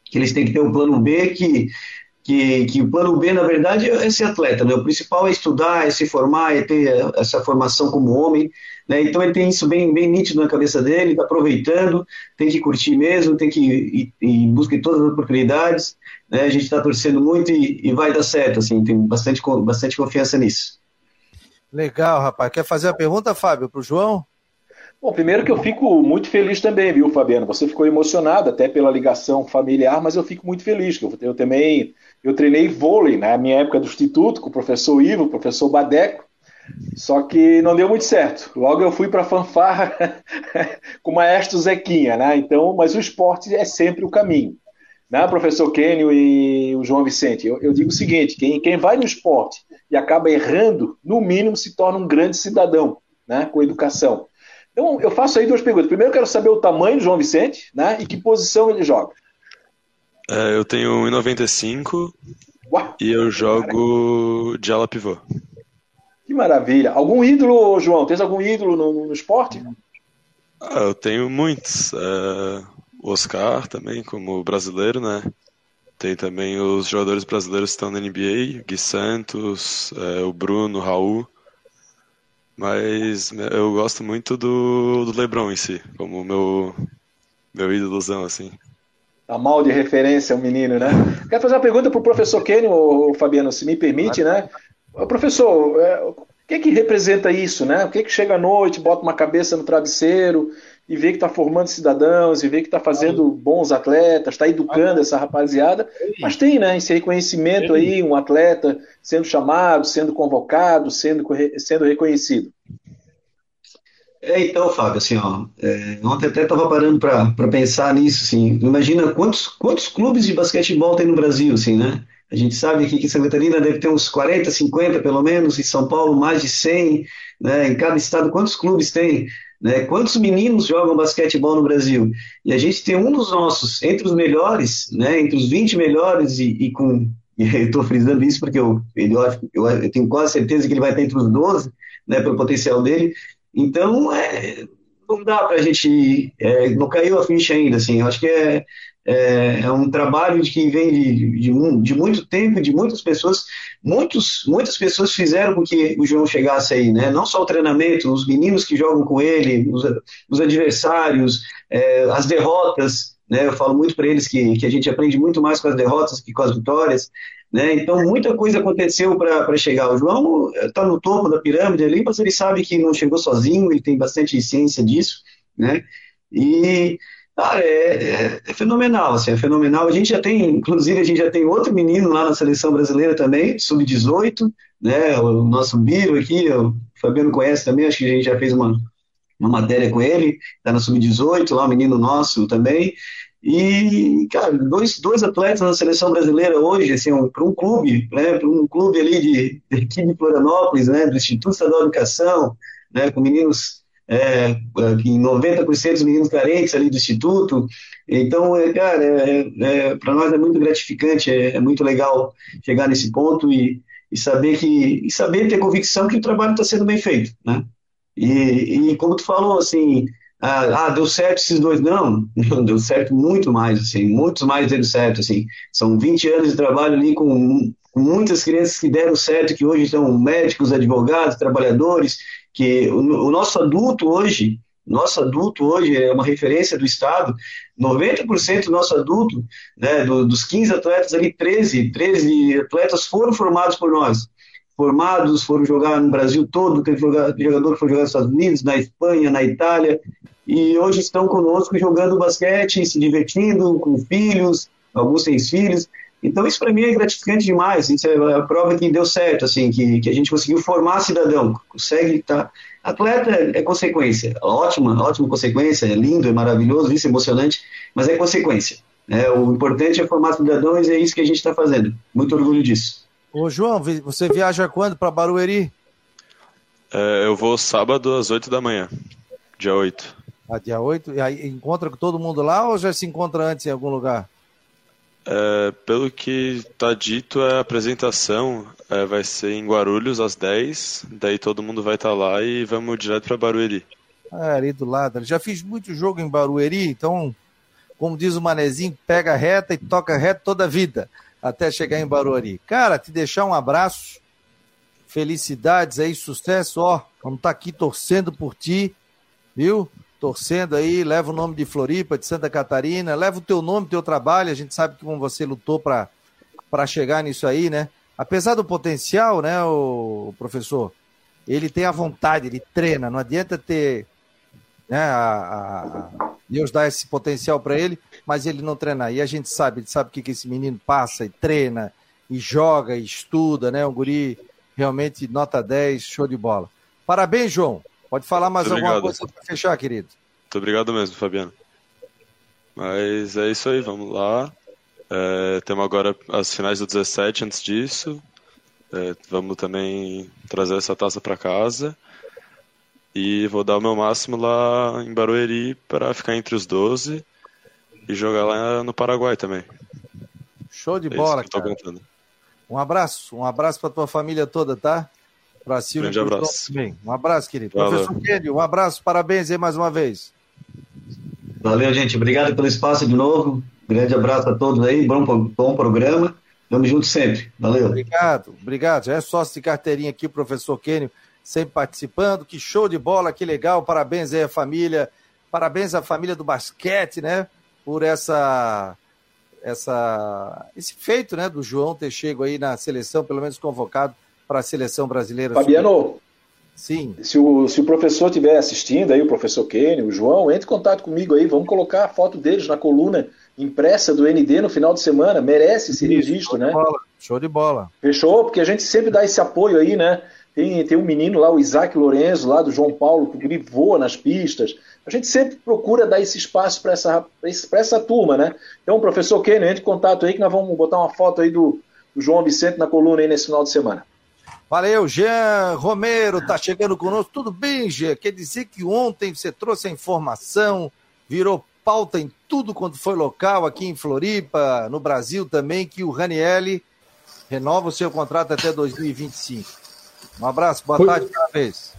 que eles têm que ter um plano B que que, que o plano B, na verdade, é ser atleta, né? O principal é estudar, é se formar, é ter essa formação como homem, né? Então ele tem isso bem, bem nítido na cabeça dele, está aproveitando, tem que curtir mesmo, tem que ir, ir buscar todas as oportunidades, né? A gente está torcendo muito e, e, vai dar certo, assim, tem bastante, bastante confiança nisso. Legal, rapaz. Quer fazer a pergunta, Fábio, para o João? Bom, primeiro que eu fico muito feliz também, viu, Fabiano? Você ficou emocionado até pela ligação familiar, mas eu fico muito feliz. Eu, eu também eu treinei vôlei na minha época do instituto com o professor Ivo, professor Badeco, só que não deu muito certo. Logo eu fui para a fanfarra com o maestro Zequinha, né? Então, mas o esporte é sempre o caminho. Né, professor Kênio e o João Vicente? Eu, eu digo o seguinte: quem, quem vai no esporte e acaba errando, no mínimo se torna um grande cidadão, né? Com educação. Então, eu faço aí duas perguntas. Primeiro, eu quero saber o tamanho do João Vicente, né? E que posição ele joga. É, eu tenho 1,95 e eu jogo de ala pivô. Que maravilha. Algum ídolo, João? Tens algum ídolo no, no esporte? Ah, eu tenho muitos. É, o Oscar também, como brasileiro, né? Tem também os jogadores brasileiros que estão na NBA, Gui Santos, é, o Bruno, o Raul. Mas eu gosto muito do, do LeBron em si, como meu, meu ídolozão, assim. Tá mal de referência o menino, né? Quero fazer uma pergunta para o professor Kenny, o Fabiano, se me permite, né? Professor, é, o que que representa isso, né? O que que chega à noite, bota uma cabeça no travesseiro e vê que está formando cidadãos, e vê que está fazendo bons atletas, está educando essa rapaziada, mas tem, né, esse reconhecimento aí, um atleta sendo chamado, sendo convocado, sendo, sendo reconhecido. É, então, Fábio, assim, ó, é, ontem até estava parando para pensar nisso, assim, imagina quantos, quantos clubes de basquetebol tem no Brasil, assim, né? A gente sabe aqui que Santa Catarina deve ter uns 40, 50 pelo menos, em São Paulo mais de 100, né? Em cada estado, quantos clubes tem? Né? Quantos meninos jogam basquetebol no Brasil? E a gente tem um dos nossos, entre os melhores, né? entre os 20 melhores, e, e com. Eu estou frisando isso porque eu, eu, eu, eu, tenho quase certeza que ele vai estar entre os 12, né, pelo potencial dele. Então, é, não dá para a gente. É, não caiu a ficha ainda, assim. Eu acho que é, é, é, um trabalho de que vem de, de, de, muito tempo, de muitas pessoas. Muitos, muitas pessoas fizeram com que o João chegasse aí, né? Não só o treinamento, os meninos que jogam com ele, os, os adversários, é, as derrotas. Né? Eu falo muito para eles que, que a gente aprende muito mais com as derrotas que com as vitórias. Né? Então, muita coisa aconteceu para chegar. O João está no topo da pirâmide ali, mas ele sabe que não chegou sozinho, ele tem bastante ciência disso. Né? E Cara, é, é, é, fenomenal, assim, é fenomenal. A gente já tem, inclusive, a gente já tem outro menino lá na seleção brasileira também, sub-18, né? O nosso Biro aqui, o Fabiano conhece também, acho que a gente já fez uma, uma matéria com ele, tá na sub-18, lá, o menino nosso também. E, cara, dois, dois atletas na seleção brasileira hoje, assim, um, para um clube, né? Para um clube ali de, aqui de Florianópolis, né? Do Instituto Estadual de Educação, né? Com meninos é, em 90% dos meninos carentes ali do Instituto. Então, é, cara, é, é para nós é muito gratificante, é, é, muito legal chegar nesse ponto e, e saber que e saber ter convicção que o trabalho está sendo bem feito, né? E, e como tu falou, assim, ah, ah, deu certo esses dois, não, deu certo muito mais, assim, muitos mais deram certo, assim, são 20 anos de trabalho ali com, com muitas crianças que deram certo, que hoje são médicos, advogados, trabalhadores, que o, o nosso adulto hoje, nosso adulto hoje é uma referência do Estado, 90% do nosso adulto, né, do, dos 15 atletas ali, 13, 13 atletas foram formados por nós. Formados, foram jogar no Brasil todo, teve jogador que foi jogar nos Estados Unidos, na Espanha, na Itália, e hoje estão conosco jogando basquete, se divertindo, com filhos, alguns têm filhos. Então, isso para mim é gratificante demais. Isso é a prova que deu certo, assim, que, que a gente conseguiu formar cidadão. Consegue estar. Tá... Atleta é consequência. Ótima, ótima consequência. É lindo, é maravilhoso, isso é emocionante, mas é consequência. É, o importante é formar cidadãos e é isso que a gente está fazendo. Muito orgulho disso. Ô, João, você viaja quando para Barueri? É, eu vou sábado às 8 da manhã, dia 8. Ah, dia 8? E aí encontra com todo mundo lá ou já se encontra antes em algum lugar? É, pelo que está dito, a apresentação é, vai ser em Guarulhos às 10, daí todo mundo vai estar tá lá e vamos direto para Barueri. Ah, ali do lado. Já fiz muito jogo em Barueri, então, como diz o Manezinho, pega reta e toca reto toda a vida, até chegar em Barueri. Cara, te deixar um abraço, felicidades aí, sucesso, ó, vamos estar tá aqui torcendo por ti, viu? Torcendo aí, leva o nome de Floripa, de Santa Catarina, leva o teu nome, teu trabalho, a gente sabe como você lutou para chegar nisso aí, né? Apesar do potencial, né, o professor, ele tem a vontade, ele treina, não adianta ter né? A, a, Deus dá esse potencial para ele, mas ele não treinar. E a gente sabe, ele sabe o que, que esse menino passa e treina, e joga, e estuda, né? Um guri realmente nota 10, show de bola. Parabéns, João. Pode falar mais Muito alguma obrigado. coisa para fechar, querido? Muito obrigado mesmo, Fabiano. Mas é isso aí, vamos lá. É, temos agora as finais do 17 antes disso. É, vamos também trazer essa taça para casa. E vou dar o meu máximo lá em Barueri para ficar entre os 12 e jogar lá no Paraguai também. Show de é bola, cara. Um abraço, um abraço para tua família toda, tá? Para Silvio. Grande abraço. Também. Um abraço, querido. Valeu. Professor Kenny, um abraço, parabéns aí mais uma vez. Valeu, gente. Obrigado pelo espaço de novo. Grande abraço a todos aí. Bom, bom programa. Tamo junto sempre. Valeu. Obrigado, obrigado. Já é sócio de carteirinha aqui, professor Kenny sempre participando. Que show de bola, que legal. Parabéns aí à família. Parabéns à família do basquete, né? Por essa essa esse feito, né, do João ter chego aí na seleção, pelo menos convocado para a seleção brasileira. Fabiano, sim. Se o, se o professor estiver assistindo aí, o professor Kenny, o João, entre em contato comigo aí, vamos colocar a foto deles na coluna impressa do ND no final de semana, merece esse registro, né? Bola. Show de bola. Fechou? Porque a gente sempre dá esse apoio aí, né? Tem, tem um menino lá, o Isaac Lorenzo, lá do João Paulo, que voa nas pistas. A gente sempre procura dar esse espaço para essa, essa turma, né? Então, professor Kenny, entre em contato aí que nós vamos botar uma foto aí do, do João Vicente na coluna aí nesse final de semana. Valeu, Jean Romero, tá chegando conosco. Tudo bem, Jean? Quer dizer que ontem você trouxe a informação, virou pauta em tudo quanto foi local aqui em Floripa, no Brasil também, que o Ranielli renova o seu contrato até 2025. Um abraço, boa Foi... tarde, parabéns.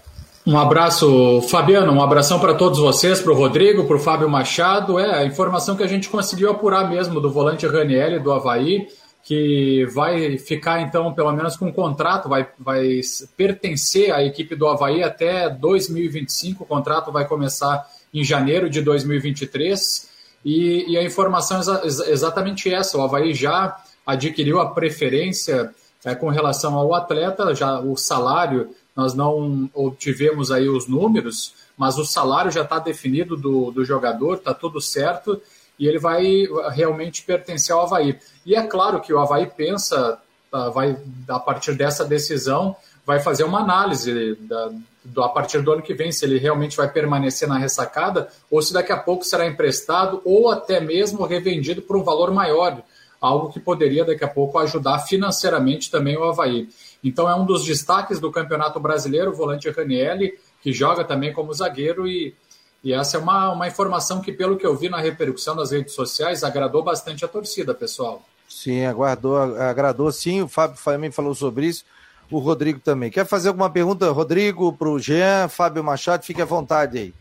Um abraço, Fabiano, um abração para todos vocês, para o Rodrigo, para o Fábio Machado. É, a informação que a gente conseguiu apurar mesmo do volante Ranielli, do Havaí, que vai ficar, então, pelo menos com um contrato, vai, vai pertencer à equipe do Havaí até 2025. O contrato vai começar em janeiro de 2023. E, e a informação é exatamente essa: o Havaí já adquiriu a preferência é, com relação ao atleta, já o salário, nós não obtivemos aí os números, mas o salário já está definido do, do jogador, está tudo certo, e ele vai realmente pertencer ao Havaí. E é claro que o Havaí pensa, tá, vai, a partir dessa decisão, vai fazer uma análise da, do, a partir do ano que vem, se ele realmente vai permanecer na ressacada, ou se daqui a pouco será emprestado, ou até mesmo revendido por um valor maior algo que poderia daqui a pouco ajudar financeiramente também o Havaí. Então é um dos destaques do Campeonato Brasileiro, o volante Ranielli, que joga também como zagueiro e, e essa é uma, uma informação que, pelo que eu vi na repercussão das redes sociais, agradou bastante a torcida, pessoal. Sim, aguardou, agradou sim, o Fábio também falou sobre isso, o Rodrigo também. Quer fazer alguma pergunta, Rodrigo, para o Jean, Fábio Machado? Fique à vontade aí.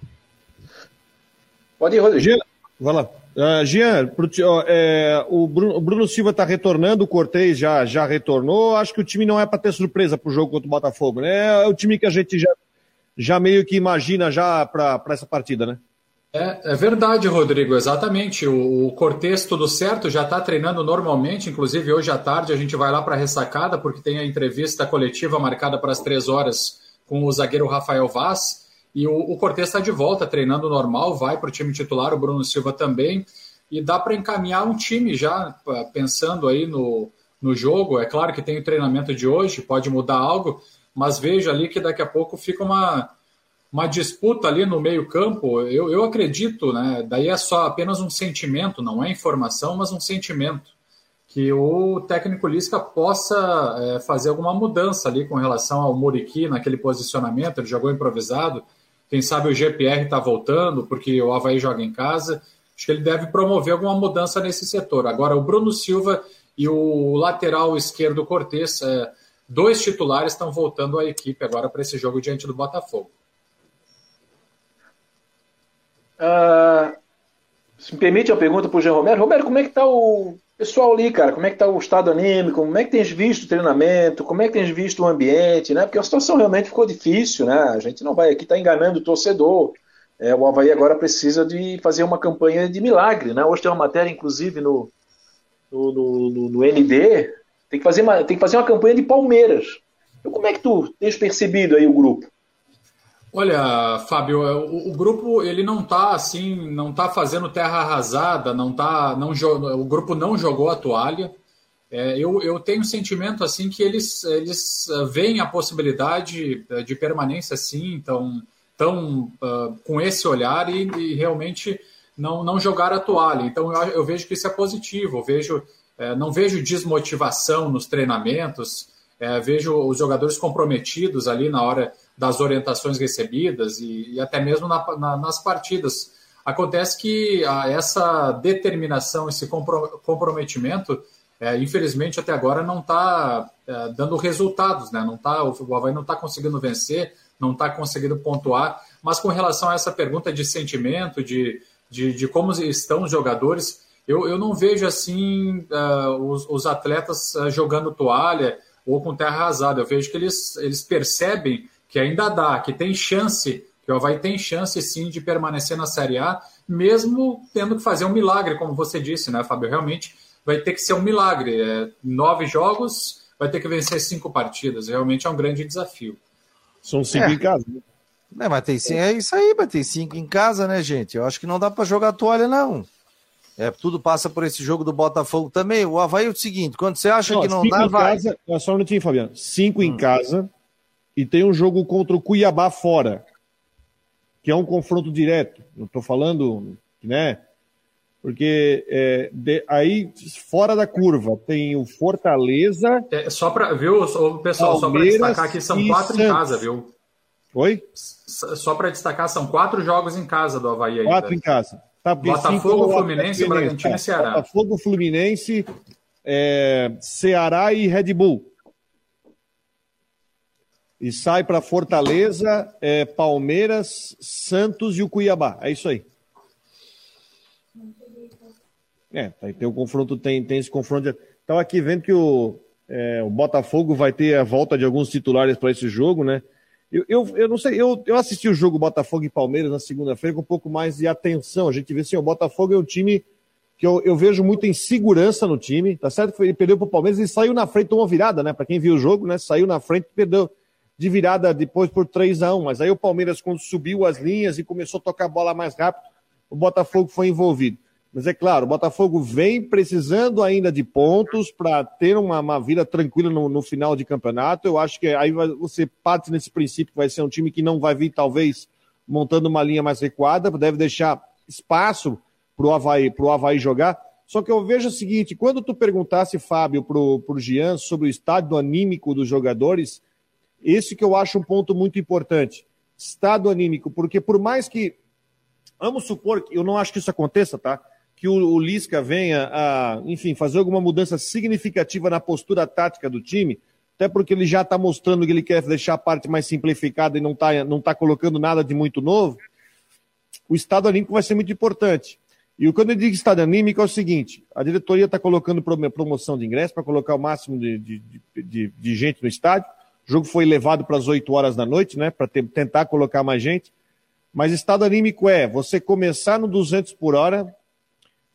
Pode ir, Rodrigo. Jean, vai lá. Uh, Jean, pro, é, o, Bruno, o, Bruno, Silva está retornando, o Cortez já, já retornou. Acho que o time não é para ter surpresa para o jogo contra o Botafogo, né? É o time que a gente já, já meio que imagina já para essa partida, né? É, é, verdade, Rodrigo, exatamente. O, o Cortez, tudo certo, já está treinando normalmente. Inclusive, hoje à tarde a gente vai lá para a ressacada, porque tem a entrevista coletiva marcada para as três horas com o zagueiro Rafael Vaz. E o, o Cortez está de volta, treinando normal, vai para o time titular, o Bruno Silva também. E dá para encaminhar um time já, pensando aí no, no jogo. É claro que tem o treinamento de hoje, pode mudar algo, mas veja ali que daqui a pouco fica uma, uma disputa ali no meio-campo. Eu, eu acredito, né? Daí é só apenas um sentimento, não é informação, mas um sentimento. Que o técnico Lisca possa é, fazer alguma mudança ali com relação ao Muriqui naquele posicionamento. Ele jogou improvisado, quem sabe o GPR está voltando, porque o Havaí joga em casa. Acho que ele deve promover alguma mudança nesse setor. Agora, o Bruno Silva e o lateral esquerdo Cortes, é, dois titulares, estão voltando à equipe agora para esse jogo diante do Botafogo. Uh, se me permite a pergunta para o Jean Romero. Romero, como é que está o Pessoal ali, cara, como é que tá o estado anímico? Como é que tens visto o treinamento? Como é que tens visto o ambiente, né? Porque a situação realmente ficou difícil, né? A gente não vai aqui estar tá enganando o torcedor. É, o Havaí agora precisa de fazer uma campanha de milagre, né? Hoje tem uma matéria, inclusive, no, no, no, no ND. Tem que, fazer uma, tem que fazer uma campanha de Palmeiras. Então, como é que tu tens percebido aí o grupo? Olha, Fábio, o, o, grupo ele não está assim, não está fazendo terra arrasada, não tá, não o grupo não jogou a toalha. É, eu, eu tenho um sentimento assim que eles eles uh, veem a possibilidade uh, de permanência sim, então tão uh, com esse olhar e, e, realmente não não jogar a toalha. Então eu, eu vejo que isso é positivo. Eu vejo não vejo desmotivação nos treinamentos. Uh, vejo os jogadores comprometidos ali na hora das orientações recebidas e, e até mesmo na, na, nas partidas. Acontece que a, essa determinação, esse compro, comprometimento, é, infelizmente até agora não está é, dando resultados, né? Não tá, o Havaí não está conseguindo vencer, não está conseguindo pontuar. Mas com relação a essa pergunta de sentimento, de, de, de como estão os jogadores, eu, eu não vejo assim uh, os, os, atletas uh, jogando toalha ou com terra arrasada. Eu vejo que eles, eles percebem que ainda dá, que tem chance, que o Havaí tem chance sim de permanecer na Série A, mesmo tendo que fazer um milagre, como você disse, né, Fábio? Realmente vai ter que ser um milagre. É, nove jogos, vai ter que vencer cinco partidas. Realmente é um grande desafio. São cinco é. em casa, né? É, mas tem, é isso aí, mas tem cinco em casa, né, gente? Eu acho que não dá para jogar toalha, não. É, tudo passa por esse jogo do Botafogo também. O Havaí é o seguinte: quando você acha não, que não dá, vai. Casa, só um minutinho, Fabiano. Cinco hum. em casa, e tem um jogo contra o Cuiabá fora, que é um confronto direto. Não estou falando, né? Porque é, de, aí, fora da curva, tem o Fortaleza. É, só para, viu, pessoal, só para destacar que são quatro Santos. em casa, viu? Oi? Só para destacar, são quatro jogos em casa do Havaí ainda. Quatro em casa. Tá, Botafogo, Fluminense, Bragantino tá. e Ceará. Botafogo, Fluminense, é, Ceará e Red Bull e sai para Fortaleza, é, Palmeiras, Santos e o Cuiabá. É isso aí. É, tem o confronto, tem, tem esse confronto. Estava aqui vendo que o, é, o Botafogo vai ter a volta de alguns titulares para esse jogo, né? Eu, eu, eu não sei, eu, eu assisti o jogo Botafogo e Palmeiras na segunda-feira com um pouco mais de atenção. A gente vê assim, o Botafogo é um time que eu, eu vejo muita insegurança no time, tá certo? Ele perdeu para o Palmeiras e saiu na frente, tomou virada, né? Para quem viu o jogo, né? Saiu na frente e perdeu de virada depois por 3 a 1 Mas aí o Palmeiras, quando subiu as linhas e começou a tocar a bola mais rápido, o Botafogo foi envolvido. Mas é claro, o Botafogo vem precisando ainda de pontos para ter uma, uma, vida tranquila no, no, final de campeonato. Eu acho que aí vai, você parte nesse princípio que vai ser um time que não vai vir, talvez, montando uma linha mais recuada, deve deixar espaço para o Havaí, Havaí jogar. Só que eu vejo o seguinte: quando tu perguntasse, Fábio, para o Jean sobre o estado anímico dos jogadores, esse que eu acho um ponto muito importante. Estado anímico, porque por mais que. Vamos supor que eu não acho que isso aconteça, tá? Que o, o Lisca venha a, enfim, fazer alguma mudança significativa na postura tática do time, até porque ele já está mostrando que ele quer deixar a parte mais simplificada e não está não tá colocando nada de muito novo. O estado anímico vai ser muito importante. E quando eu digo estado anímico é o seguinte: a diretoria está colocando promoção de ingresso para colocar o máximo de, de, de, de gente no estádio. O jogo foi levado para as 8 horas da noite, né, para tentar colocar mais gente. Mas estado anímico é você começar no 200 por hora,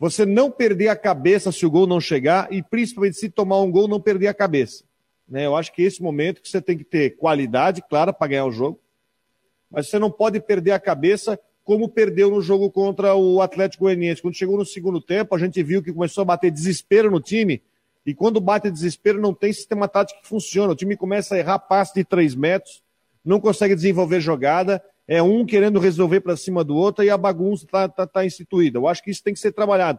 você não perder a cabeça se o gol não chegar e principalmente se tomar um gol não perder a cabeça. Né? Eu acho que é esse momento que você tem que ter qualidade, claro, para ganhar o jogo, mas você não pode perder a cabeça como perdeu no jogo contra o Atlético Goianiense. Quando chegou no segundo tempo, a gente viu que começou a bater desespero no time e quando bate desespero, não tem sistema tático que funciona. O time começa a errar passe de três metros, não consegue desenvolver jogada, é um querendo resolver para cima do outro e a bagunça está tá, tá instituída. Eu acho que isso tem que ser trabalhado.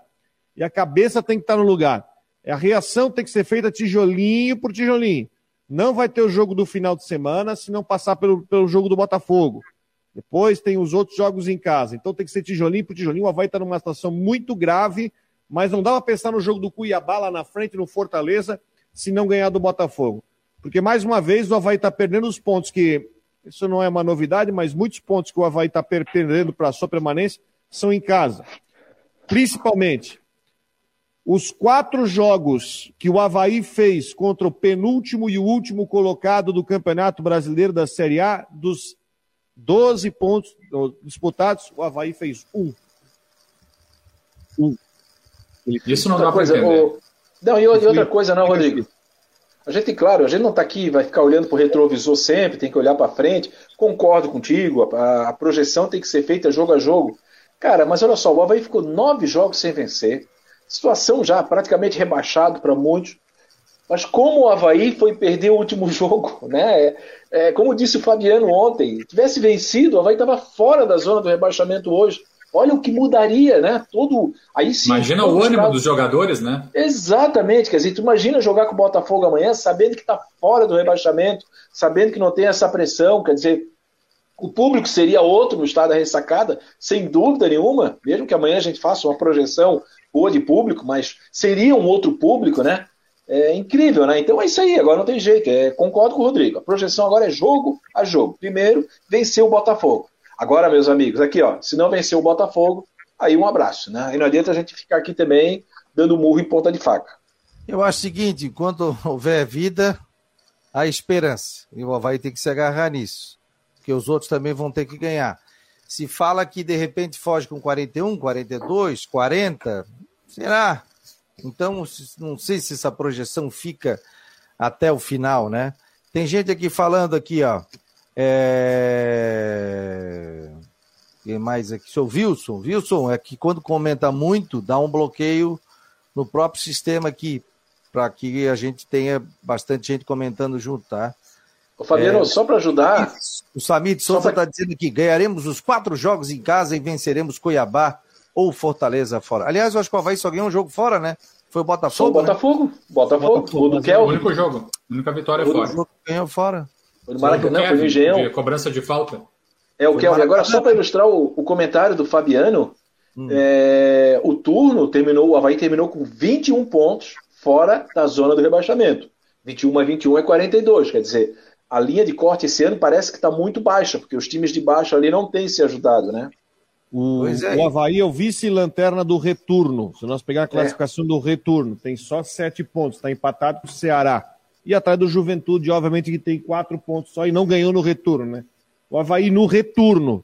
E a cabeça tem que estar tá no lugar. A reação tem que ser feita tijolinho por tijolinho. Não vai ter o jogo do final de semana se não passar pelo, pelo jogo do Botafogo. Depois tem os outros jogos em casa. Então tem que ser tijolinho por tijolinho. O Havaí está numa situação muito grave mas não dava para pensar no jogo do Cuiabá lá na frente, no Fortaleza, se não ganhar do Botafogo. Porque, mais uma vez, o Havaí está perdendo os pontos que, isso não é uma novidade, mas muitos pontos que o Havaí está perdendo para a sua permanência são em casa. Principalmente, os quatro jogos que o Havaí fez contra o penúltimo e o último colocado do Campeonato Brasileiro da Série A, dos 12 pontos disputados, o Havaí fez um. Isso não dá para entender. O... Não, e outra coisa, não, Rodrigo. A gente, claro, a gente não está aqui, vai ficar olhando para o retrovisor sempre, tem que olhar para frente. Concordo contigo, a, a, projeção tem que ser feita jogo a jogo. Cara, mas olha só, o Havaí ficou nove jogos sem vencer, situação já praticamente rebaixado para muitos. Mas como o Havaí foi perder o último jogo, né? É, é, como disse o Fabiano ontem, tivesse vencido, o Havaí estava fora da zona do rebaixamento hoje. Olha o que mudaria, né? Todo. Aí sim. Imagina o ânimo casos... dos jogadores, né? Exatamente. Quer dizer, tu imagina jogar com o Botafogo amanhã, sabendo que está fora do rebaixamento, sabendo que não tem essa pressão. Quer dizer, o público seria outro no estado da ressacada, sem dúvida nenhuma. Mesmo que amanhã a gente faça uma projeção boa de público, mas seria um outro público, né? É incrível, né? Então é isso aí, agora não tem jeito. É, concordo com o Rodrigo. A projeção agora é jogo a jogo. Primeiro, vencer o Botafogo. Agora, meus amigos, aqui, ó, se não vencer o Botafogo, aí um abraço, né? E não adianta a gente ficar aqui também dando murro em ponta de faca. Eu acho o seguinte, enquanto houver vida, há esperança. E o Havaí tem que se agarrar nisso. Porque os outros também vão ter que ganhar. Se fala que de repente foge com 41, 42, 40, será? Então, não sei se essa projeção fica até o final, né? Tem gente aqui falando aqui, ó. É... Quem mais aqui? Sou Wilson. Wilson é que quando comenta muito, dá um bloqueio no próprio sistema aqui, para que a gente tenha bastante gente comentando junto, tá? Ô, Fabiano, é... só para ajudar. O Samit Souza está pra... dizendo que ganharemos os quatro jogos em casa e venceremos Cuiabá ou Fortaleza fora. Aliás, eu acho que o Havaí só ganhou um jogo fora, né? Foi o Botafogo. Só o Botafogo. Né? Botafogo. Botafogo. O do Kelvin. O único jogo. A única vitória o fora. O ganhou fora. Foi no Maracanã, foi no Engenhão. Cobrança de falta. É o Kelvin. Agora, só para ilustrar o, o, comentário do Fabiano, hum. é, o turno terminou, o Havaí terminou com 21 pontos fora da zona do rebaixamento. 21 a 21 é 42, quer dizer, a linha de corte esse ano parece que está muito baixa, porque os times de baixo ali não têm se ajudado, né? O, é. o Havaí é o vice-lanterna do retorno. Se nós pegar a classificação é. do retorno, tem só sete pontos, está empatado com o Ceará. E atrás do Juventude, obviamente, que tem quatro pontos só e não ganhou no retorno, né? O Havaí no retorno.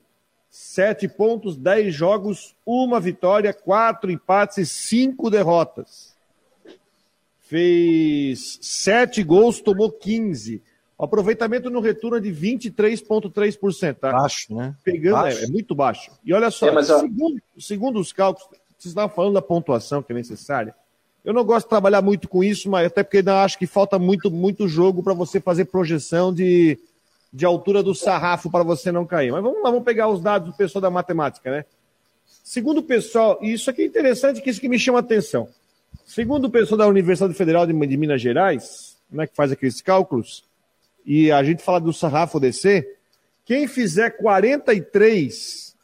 Sete pontos, dez jogos, uma vitória, quatro empates e cinco derrotas. Fez sete gols, tomou 15. O aproveitamento no retorno é de 23,3%. Tá? Baixo, né? Pegando, baixo. É, é, muito baixo. E olha só, é, mas, segundo, segundo os cálculos, vocês estavam falando da pontuação que é necessária. Eu não gosto de trabalhar muito com isso, mas até porque acho que falta muito, muito jogo para você fazer projeção de, de altura do sarrafo para você não cair. Mas vamos lá, vamos pegar os dados do pessoal da matemática, né? Segundo o pessoal, e isso aqui é interessante, que isso que me chama a atenção. Segundo o pessoal da Universidade Federal de, de Minas Gerais, né, que faz aqueles cálculos, e a gente fala do sarrafo DC, quem fizer 43,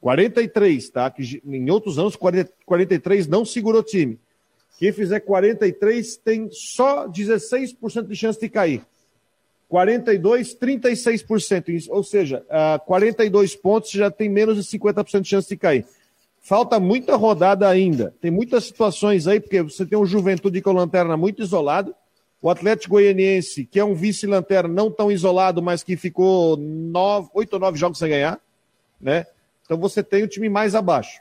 43, tá? Que em outros anos 40, 43 não segurou time. Quem fizer 43 tem só 16% de chance de cair. 42, 36%. Ou seja, uh, 42 pontos já tem menos de 50% de chance de cair. Falta muita rodada ainda. Tem muitas situações aí, porque você tem um Juventude com lanterna muito isolado. O Atlético Goianiense, que é um vice-lanterna não tão isolado, mas que ficou nove, oito ou nove jogos sem ganhar. Né? Então você tem o time mais abaixo.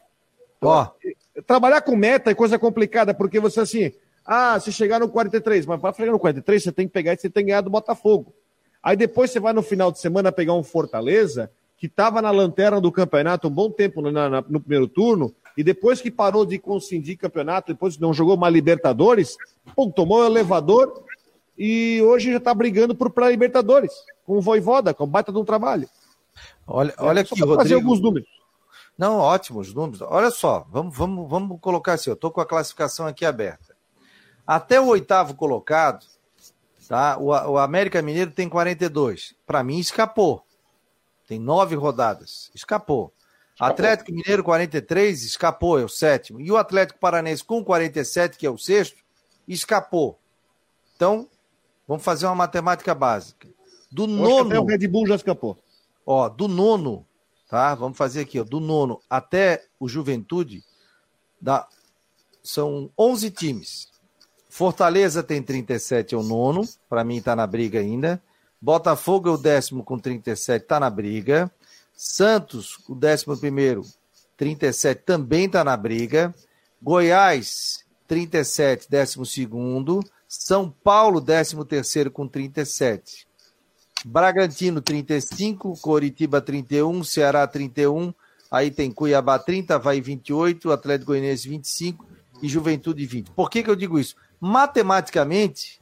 Ó, trabalhar com meta é coisa complicada, porque você assim, ah, se chegar no 43, mas para chegar no 43, você tem que pegar e você tem que ganhar do Botafogo. Aí depois você vai no final de semana pegar um Fortaleza, que estava na lanterna do campeonato um bom tempo no, na, no primeiro turno, e depois que parou de concindir campeonato, depois não jogou uma Libertadores, pô, tomou o elevador e hoje já está brigando por para Libertadores, com o Voivoda, com o baita de um trabalho. Olha, olha é, aqui, Rodrigo. fazer alguns números. Não, ótimos números. Olha só, vamos, vamos, vamos colocar assim, eu estou com a classificação aqui aberta. Até o oitavo colocado, tá? o, o América Mineiro tem 42. Para mim, escapou. Tem nove rodadas. Escapou. escapou. Atlético Mineiro, 43, escapou, é o sétimo. E o Atlético Paranense com 47, que é o sexto, escapou. Então, vamos fazer uma matemática básica. Do Eu nono. Até o Red Bull já escapou. Ó, do nono tá? Vamos fazer aqui, ó, do nono até o Juventude, dá, são 11 times. Fortaleza tem 37, é o nono, para mim está na briga ainda. Botafogo é o décimo com 37, está na briga. Santos, o décimo primeiro, 37, também está na briga. Goiás, 37, décimo segundo. São Paulo, 13º com 37. Bragantino, 35. Coritiba, 31. Ceará, 31. Aí tem Cuiabá, 30. Vai 28. Atlético Goianiense, 25. E Juventude, 20. Por que, que eu digo isso? Matematicamente,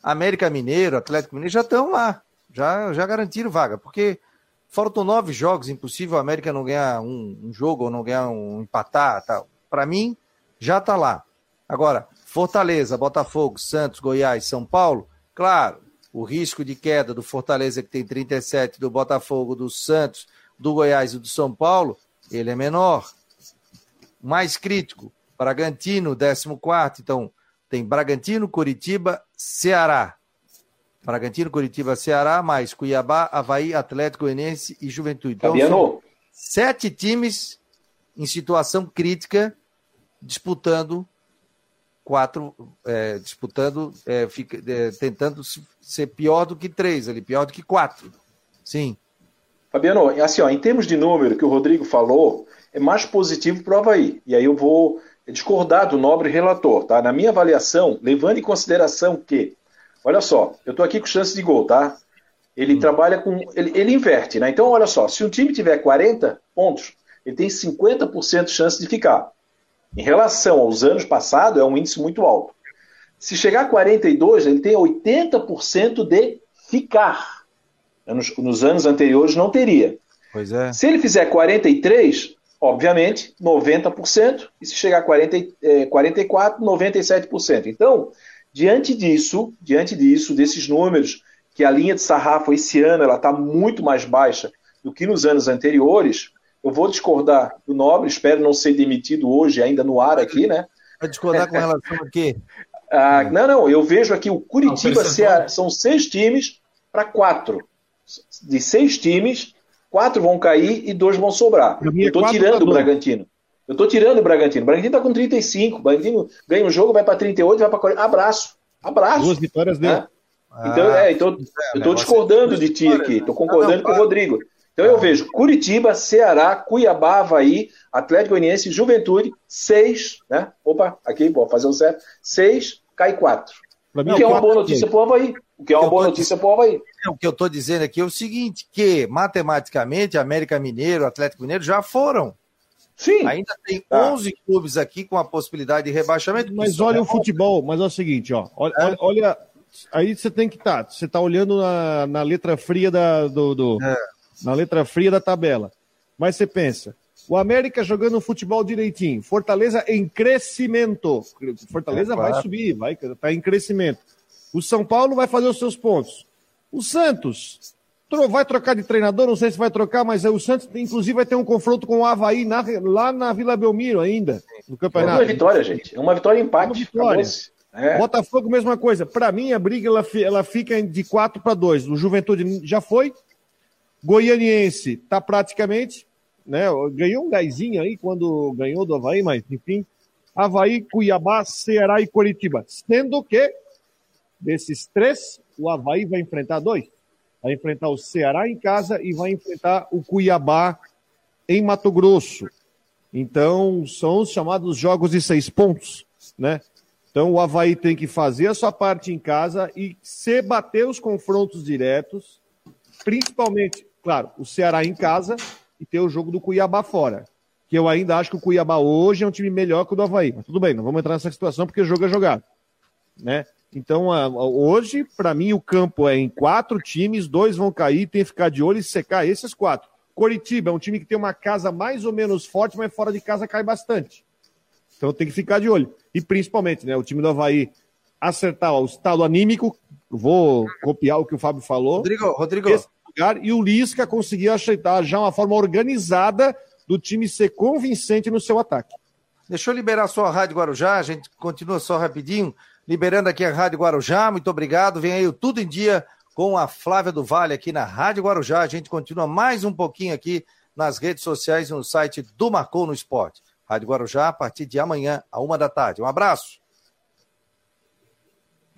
América Mineiro, Atlético Mineiro já estão lá. Já, já garantiram vaga. Porque faltam nove jogos. Impossível a América não ganhar um, um jogo ou não ganhar um empatar. Tal. Para mim, já está lá. Agora, Fortaleza, Botafogo, Santos, Goiás, São Paulo, claro, o risco de queda do Fortaleza, que tem 37, do Botafogo, do Santos, do Goiás e do São Paulo, ele é menor. Mais crítico, Bragantino, 14. Então, tem Bragantino, Curitiba, Ceará. Bragantino, Curitiba, Ceará, mais Cuiabá, Havaí, Atlético Goianiense e Juventude. Então, Fabiano. sete times em situação crítica disputando quatro, é, disputando, é, fica, é, tentando ser pior do que três ali, pior do que quatro. Sim. Fabiano, assim, ó, em termos de número que o Rodrigo falou, é mais positivo para o Havaí. E aí eu vou discordar do nobre relator, tá? Na minha avaliação, levando em consideração que, olha só, eu estou aqui com chance de gol, tá? Ele hum. trabalha com. Ele, ele inverte, né? Então, olha só, se um time tiver 40 pontos, ele tem 50% de chance de ficar. Em relação aos anos passados, é um índice muito alto. Se chegar a 42, ele tem 80% de ficar. Nos, nos, anos anteriores não teria. Pois é. Se ele fizer 43, obviamente, 90%. E se chegar a 40, é, 44, 97%. Então, diante disso, diante disso, desses números, que a linha de sarrafo esse ano ela está muito mais baixa do que nos anos anteriores, eu vou discordar do Nobre, espero não ser demitido hoje, ainda no ar aqui, né? Vai discordar com relação a quê? Ah, não, não, eu vejo aqui o Curitiba, não, são seis times para quatro. De seis times, quatro vão cair e dois vão sobrar. Eu estou tirando o Bragantino. Eu estou tirando o Bragantino. O Bragantino está com 35. O Bragantino ganha um jogo, vai para 38, vai para 40. Abraço. Abraço. Duas vitórias dele. Né? Então, é, então, eu estou discordando de ti aqui. Estou concordando com o Rodrigo. Então eu vejo Curitiba, Ceará, Cuiabá, Havaí, Atlético Goianiense, Juventude, seis, né? Opa, aqui, vou fazer o certo. Seis, cai quatro. O que é uma boa notícia para o Havaí. O que é uma boa notícia para o Havaí. O que eu estou dizendo aqui é o seguinte, que matematicamente América Mineiro, Atlético Mineiro já foram. Sim. Ainda tem tá. 11 clubes aqui com a possibilidade de rebaixamento. Mas olha é o futebol, mas é o seguinte, ó, olha, é. olha aí você tem que estar, tá, você está olhando na, na letra fria da, do, do é na letra fria da tabela. Mas você pensa, o América jogando futebol direitinho, Fortaleza em crescimento. Fortaleza é, claro. vai subir, vai tá em crescimento. O São Paulo vai fazer os seus pontos. O Santos vai trocar de treinador, não sei se vai trocar, mas o Santos, inclusive, vai ter um confronto com o Havaí na, lá na Vila Belmiro ainda, no campeonato. É uma vitória, gente. É uma vitória em empate. Uma vitória. É. Botafogo, mesma coisa. Para mim, a briga ela, ela fica de 4 para 2. O Juventude já foi, Goianiense está praticamente, né? Ganhou um gásinho aí quando ganhou do Havaí, mas enfim. Havaí, Cuiabá, Ceará e Curitiba. Sendo que, desses três, o Havaí vai enfrentar dois. Vai enfrentar o Ceará em casa e vai enfrentar o Cuiabá em Mato Grosso. Então, são os chamados jogos de seis pontos, né? Então, o Havaí tem que fazer a sua parte em casa e se bater os confrontos diretos, principalmente claro, o Ceará em casa e ter o jogo do Cuiabá fora. Que eu ainda acho que o Cuiabá hoje é um time melhor que o do Havaí. Mas tudo bem, não vamos entrar nessa situação porque o jogo é jogado. Né? Então, hoje, para mim, o campo é em quatro times, dois vão cair, tem que ficar de olho e secar esses quatro. Coritiba é um time que tem uma casa mais ou menos forte, mas fora de casa cai bastante. Então tem que ficar de olho. E principalmente, né, o time do Havaí acertar ó, o estado anímico, vou copiar o que o Fábio falou. Rodrigo, Rodrigo. Esse, lugar e o Lisca conseguiu aceitar já uma forma organizada do time ser convincente no seu ataque. Deixa eu liberar só a Rádio Guarujá, a gente continua só rapidinho, liberando aqui a Rádio Guarujá, muito obrigado. Vem aí o Tudo em Dia com a Flávia do Vale aqui na Rádio Guarujá. A gente continua mais um pouquinho aqui nas redes sociais e no site do Marcou no Esporte. Rádio Guarujá, a partir de amanhã, a uma da tarde. Um abraço.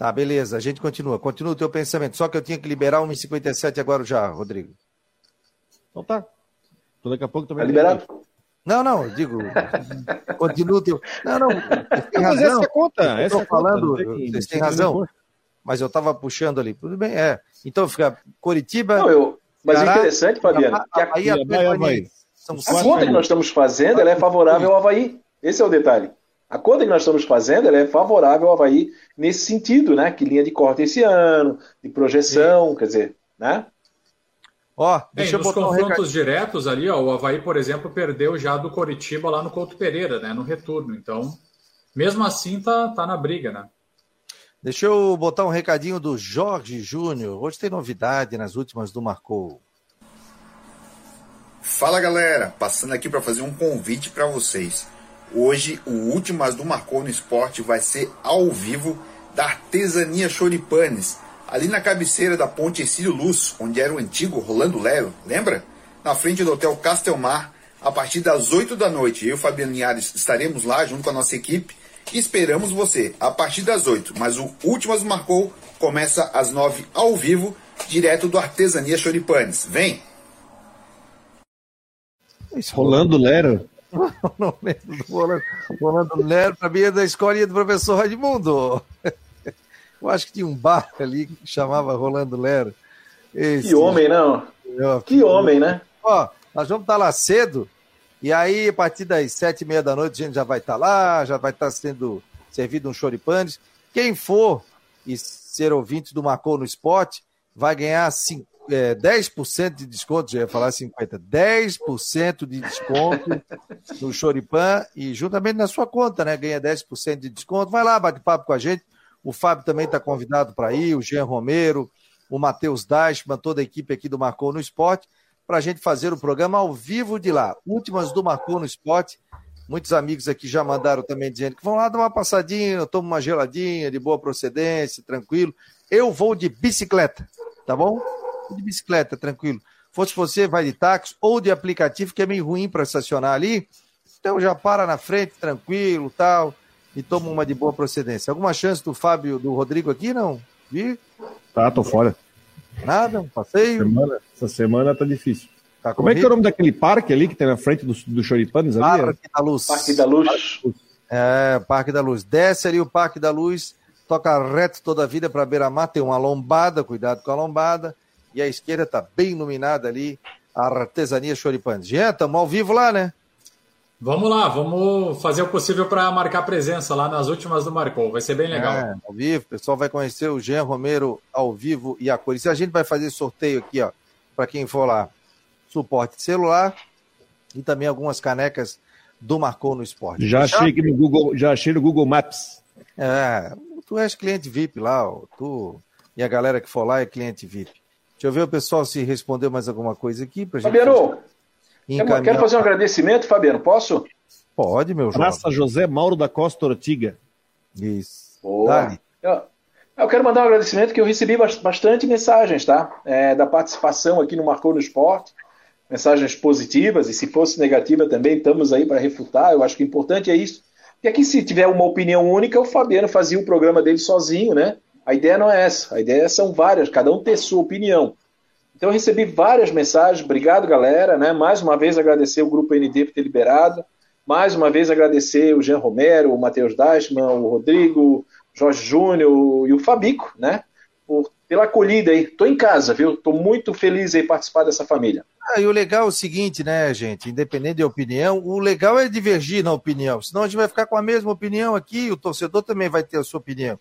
Tá, beleza, a gente continua. Continua o teu pensamento. Só que eu tinha que liberar 1h57 agora já, Rodrigo. Então tá. Então daqui a pouco também. Tá liberado? Não, não, eu digo, continua. Teu... Não, não, tem razão. Mas essa é conta, eu essa falando, conta, tem, vocês têm razão. Mas eu estava puxando ali. Tudo bem, é. Então fica Curitiba. Não, eu, mas Ceará, interessante, Fabiano, que a, a, a, a conta que nós estamos fazendo ela é favorável ao Havaí. Esse é o detalhe. A conta que nós estamos fazendo ela é favorável ao Havaí nesse sentido, né? Que linha de corte esse ano, de projeção, Sim. quer dizer, né? Ó, deixa Bem, eu botar confrontos um diretos ali, ó, o Havaí, por exemplo, perdeu já do Coritiba lá no Couto Pereira, né? No retorno. Então, mesmo assim, tá, tá na briga, né? Deixa eu botar um recadinho do Jorge Júnior. Hoje tem novidade nas últimas do Marcou. Fala galera, passando aqui para fazer um convite para vocês. Hoje o Últimas do Marcou no Esporte vai ser ao vivo da Artesania Choripanes, ali na cabeceira da Ponte Ercílio Luz, onde era o antigo Rolando Lero, lembra? Na frente do Hotel Castelmar, a partir das 8 da noite. Eu e Fabiano Linhares estaremos lá junto com a nossa equipe Esperamos você a partir das 8, mas o Últimas Marcou começa às 9 ao vivo, direto do Artesania Choripanes. Vem! Rolando Lero? Não lembro do Rolando, Rolando Lero, para mim é da escolinha do professor Raimundo. Eu acho que tinha um bar ali que chamava Rolando Lero. Esse... Que homem, não? Que homem, né? Ó, nós vamos estar lá cedo e aí, a partir das sete e meia da noite, a gente já vai estar lá, já vai estar sendo servido um choripanes. Quem for e ser ouvinte do Marcou no Esporte, vai ganhar cinco, é, 10% de desconto, já ia falar 50%, 10% de desconto no Choripan e juntamente na sua conta, né? Ganha 10% de desconto. Vai lá, bate papo com a gente. O Fábio também está convidado para ir, o Jean Romero, o Matheus Dashman, toda a equipe aqui do Marcou no Esporte para a gente fazer o programa ao vivo de lá. Últimas do Marcou no Esporte. Muitos amigos aqui já mandaram também dizendo que vão lá dar uma passadinha, eu tomo uma geladinha de boa procedência, tranquilo. Eu vou de bicicleta, tá bom? De bicicleta, tranquilo. Fosse você, vai de táxi ou de aplicativo, que é meio ruim para estacionar ali. Então já para na frente, tranquilo, tal, e toma uma de boa procedência. Alguma chance do Fábio, do Rodrigo aqui, não? Vi? Tá, tô fora. Nada, um passeio. Semana, essa semana tá difícil. Tá Como é que é o nome daquele parque ali que tem na frente do, do Choripanes ali? Parque da Luz. Parque da Luz. É, Parque da Luz. Desce ali o Parque da Luz, toca reto toda a vida para beira-mar, tem uma lombada, cuidado com a lombada, e a esquerda tá bem iluminada ali, a artesania Choripanes. Jean, estamos ao vivo lá, né? Vamos lá, vamos fazer o possível para marcar presença lá nas últimas do Marcou. Vai ser bem legal. É, ao vivo, o pessoal vai conhecer o Jean Romero ao vivo e a cores. A gente vai fazer sorteio aqui, ó, para quem for lá. Suporte celular e também algumas canecas do Marcou no Esporte. Já achei aqui no Google, já achei no Google Maps. É, tu és cliente VIP lá, ó, tu e a galera que for lá é cliente VIP. Deixa eu ver o pessoal se respondeu mais alguma coisa aqui pra gente. Fabiano, Encaminhar... Quero fazer um agradecimento, Fabiano, posso? Pode, meu jovem. Praça José Mauro da Costa Ortiga. Isso. Boa. Eu, eu, quero mandar um agradecimento que eu recebi bastante mensagens, tá? É, da participação aqui no Marcou no Esporte. Mensagens positivas, e se fosse negativa também, estamos aí para refutar. Eu acho que o importante é isso. E aqui, se tiver uma opinião única, o Fabiano fazia o programa dele sozinho, né? A ideia não é essa. A ideia são várias, cada um ter sua opinião. Então eu recebi várias mensagens, obrigado galera, né? Mais uma vez agradecer o grupo ND por ter liberado, mais uma vez agradecer o Jean Romero, o Matheus Dashman, o Rodrigo, o Jorge Júnior e o Fabico, né? Por, pela acolhida aí. Tô em casa, viu? Tô muito feliz em participar dessa família. Ah, e o legal é o seguinte, né, gente? Independente de opinião, o legal é divergir na opinião. Senão a gente vai ficar com a mesma opinião aqui, o torcedor também vai ter a sua opinião.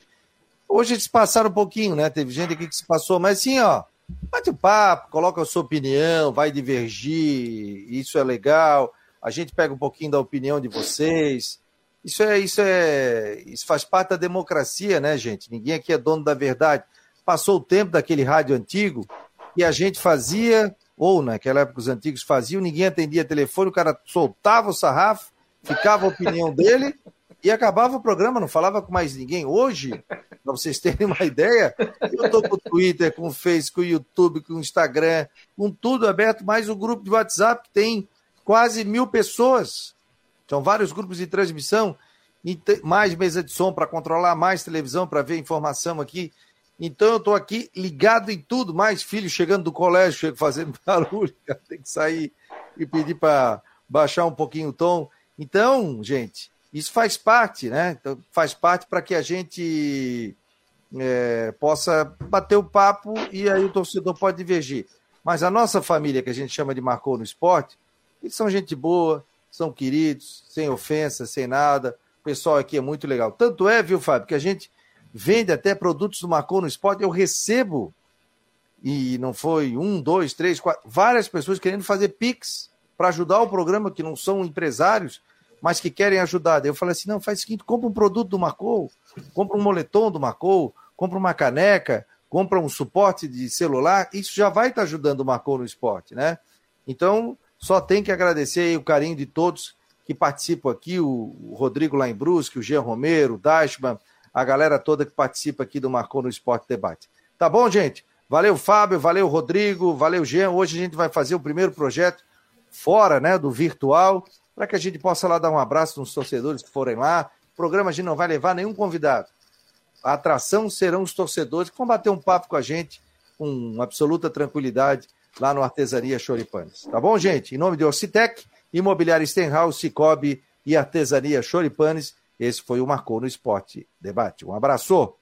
Hoje eles passaram um pouquinho, né? Teve gente aqui que se passou, mas sim, ó, Bate um papo, coloca a sua opinião, vai divergir, isso é legal. A gente pega um pouquinho da opinião de vocês. Isso é, isso é, isso faz parte da democracia, né, gente? Ninguém aqui é dono da verdade. Passou o tempo daquele rádio antigo e a gente fazia, ou naquela época os antigos faziam, ninguém atendia telefone, o cara soltava o sarrafo, ficava a opinião dele e acabava o programa, não falava com mais ninguém. Hoje, para vocês terem uma ideia, eu estou com o Twitter, com o Facebook, com o YouTube, com o Instagram, com tudo aberto, mais o grupo de WhatsApp que tem quase mil pessoas. São vários grupos de transmissão, mais mesa de som para controlar, mais televisão para ver informação aqui. Então eu estou aqui ligado em tudo, mais filho chegando do colégio, chego fazendo barulho, tem que sair e pedir para baixar um pouquinho o tom. Então, gente, isso faz parte, né? Então, faz parte para que a gente é, possa bater o papo e aí o torcedor pode divergir. Mas a nossa família, que a gente chama de Marcou no Esporte, eles são gente boa, são queridos, sem ofensa, sem nada. O pessoal aqui é muito legal. Tanto é, viu, Fábio, que a gente vende até produtos do Marcou no Esporte. Eu recebo, e não foi um, dois, três, quatro, várias pessoas querendo fazer Pix para ajudar o programa, que não são empresários, mas que querem ajudar. eu falei assim: não, faz o seguinte, compra um produto do Marcou, compra um moletom do Marcou, compra uma caneca, compra um suporte de celular, isso já vai estar ajudando o Marcou no esporte, né? Então, só tem que agradecer o carinho de todos que participam aqui, o Rodrigo lá em Brusque, o Jean Romero, o Dashman, a galera toda que participa aqui do Marcou no Esporte Debate. Tá bom, gente? Valeu, Fábio, valeu, Rodrigo, valeu, Jean. Hoje a gente vai fazer o primeiro projeto fora né, do virtual, para que a gente possa lá dar um abraço nos torcedores que forem lá. O programa a gente não vai levar nenhum convidado. A atração serão os torcedores que vão bater um papo com a gente com absoluta tranquilidade lá no Artesania Choripanes. Tá bom, gente? Em nome de Ocitec, Imobiliária Stenhouse, Cicobi e Artesania Choripanes, esse foi o Marcou no Esporte Debate. Um abraço!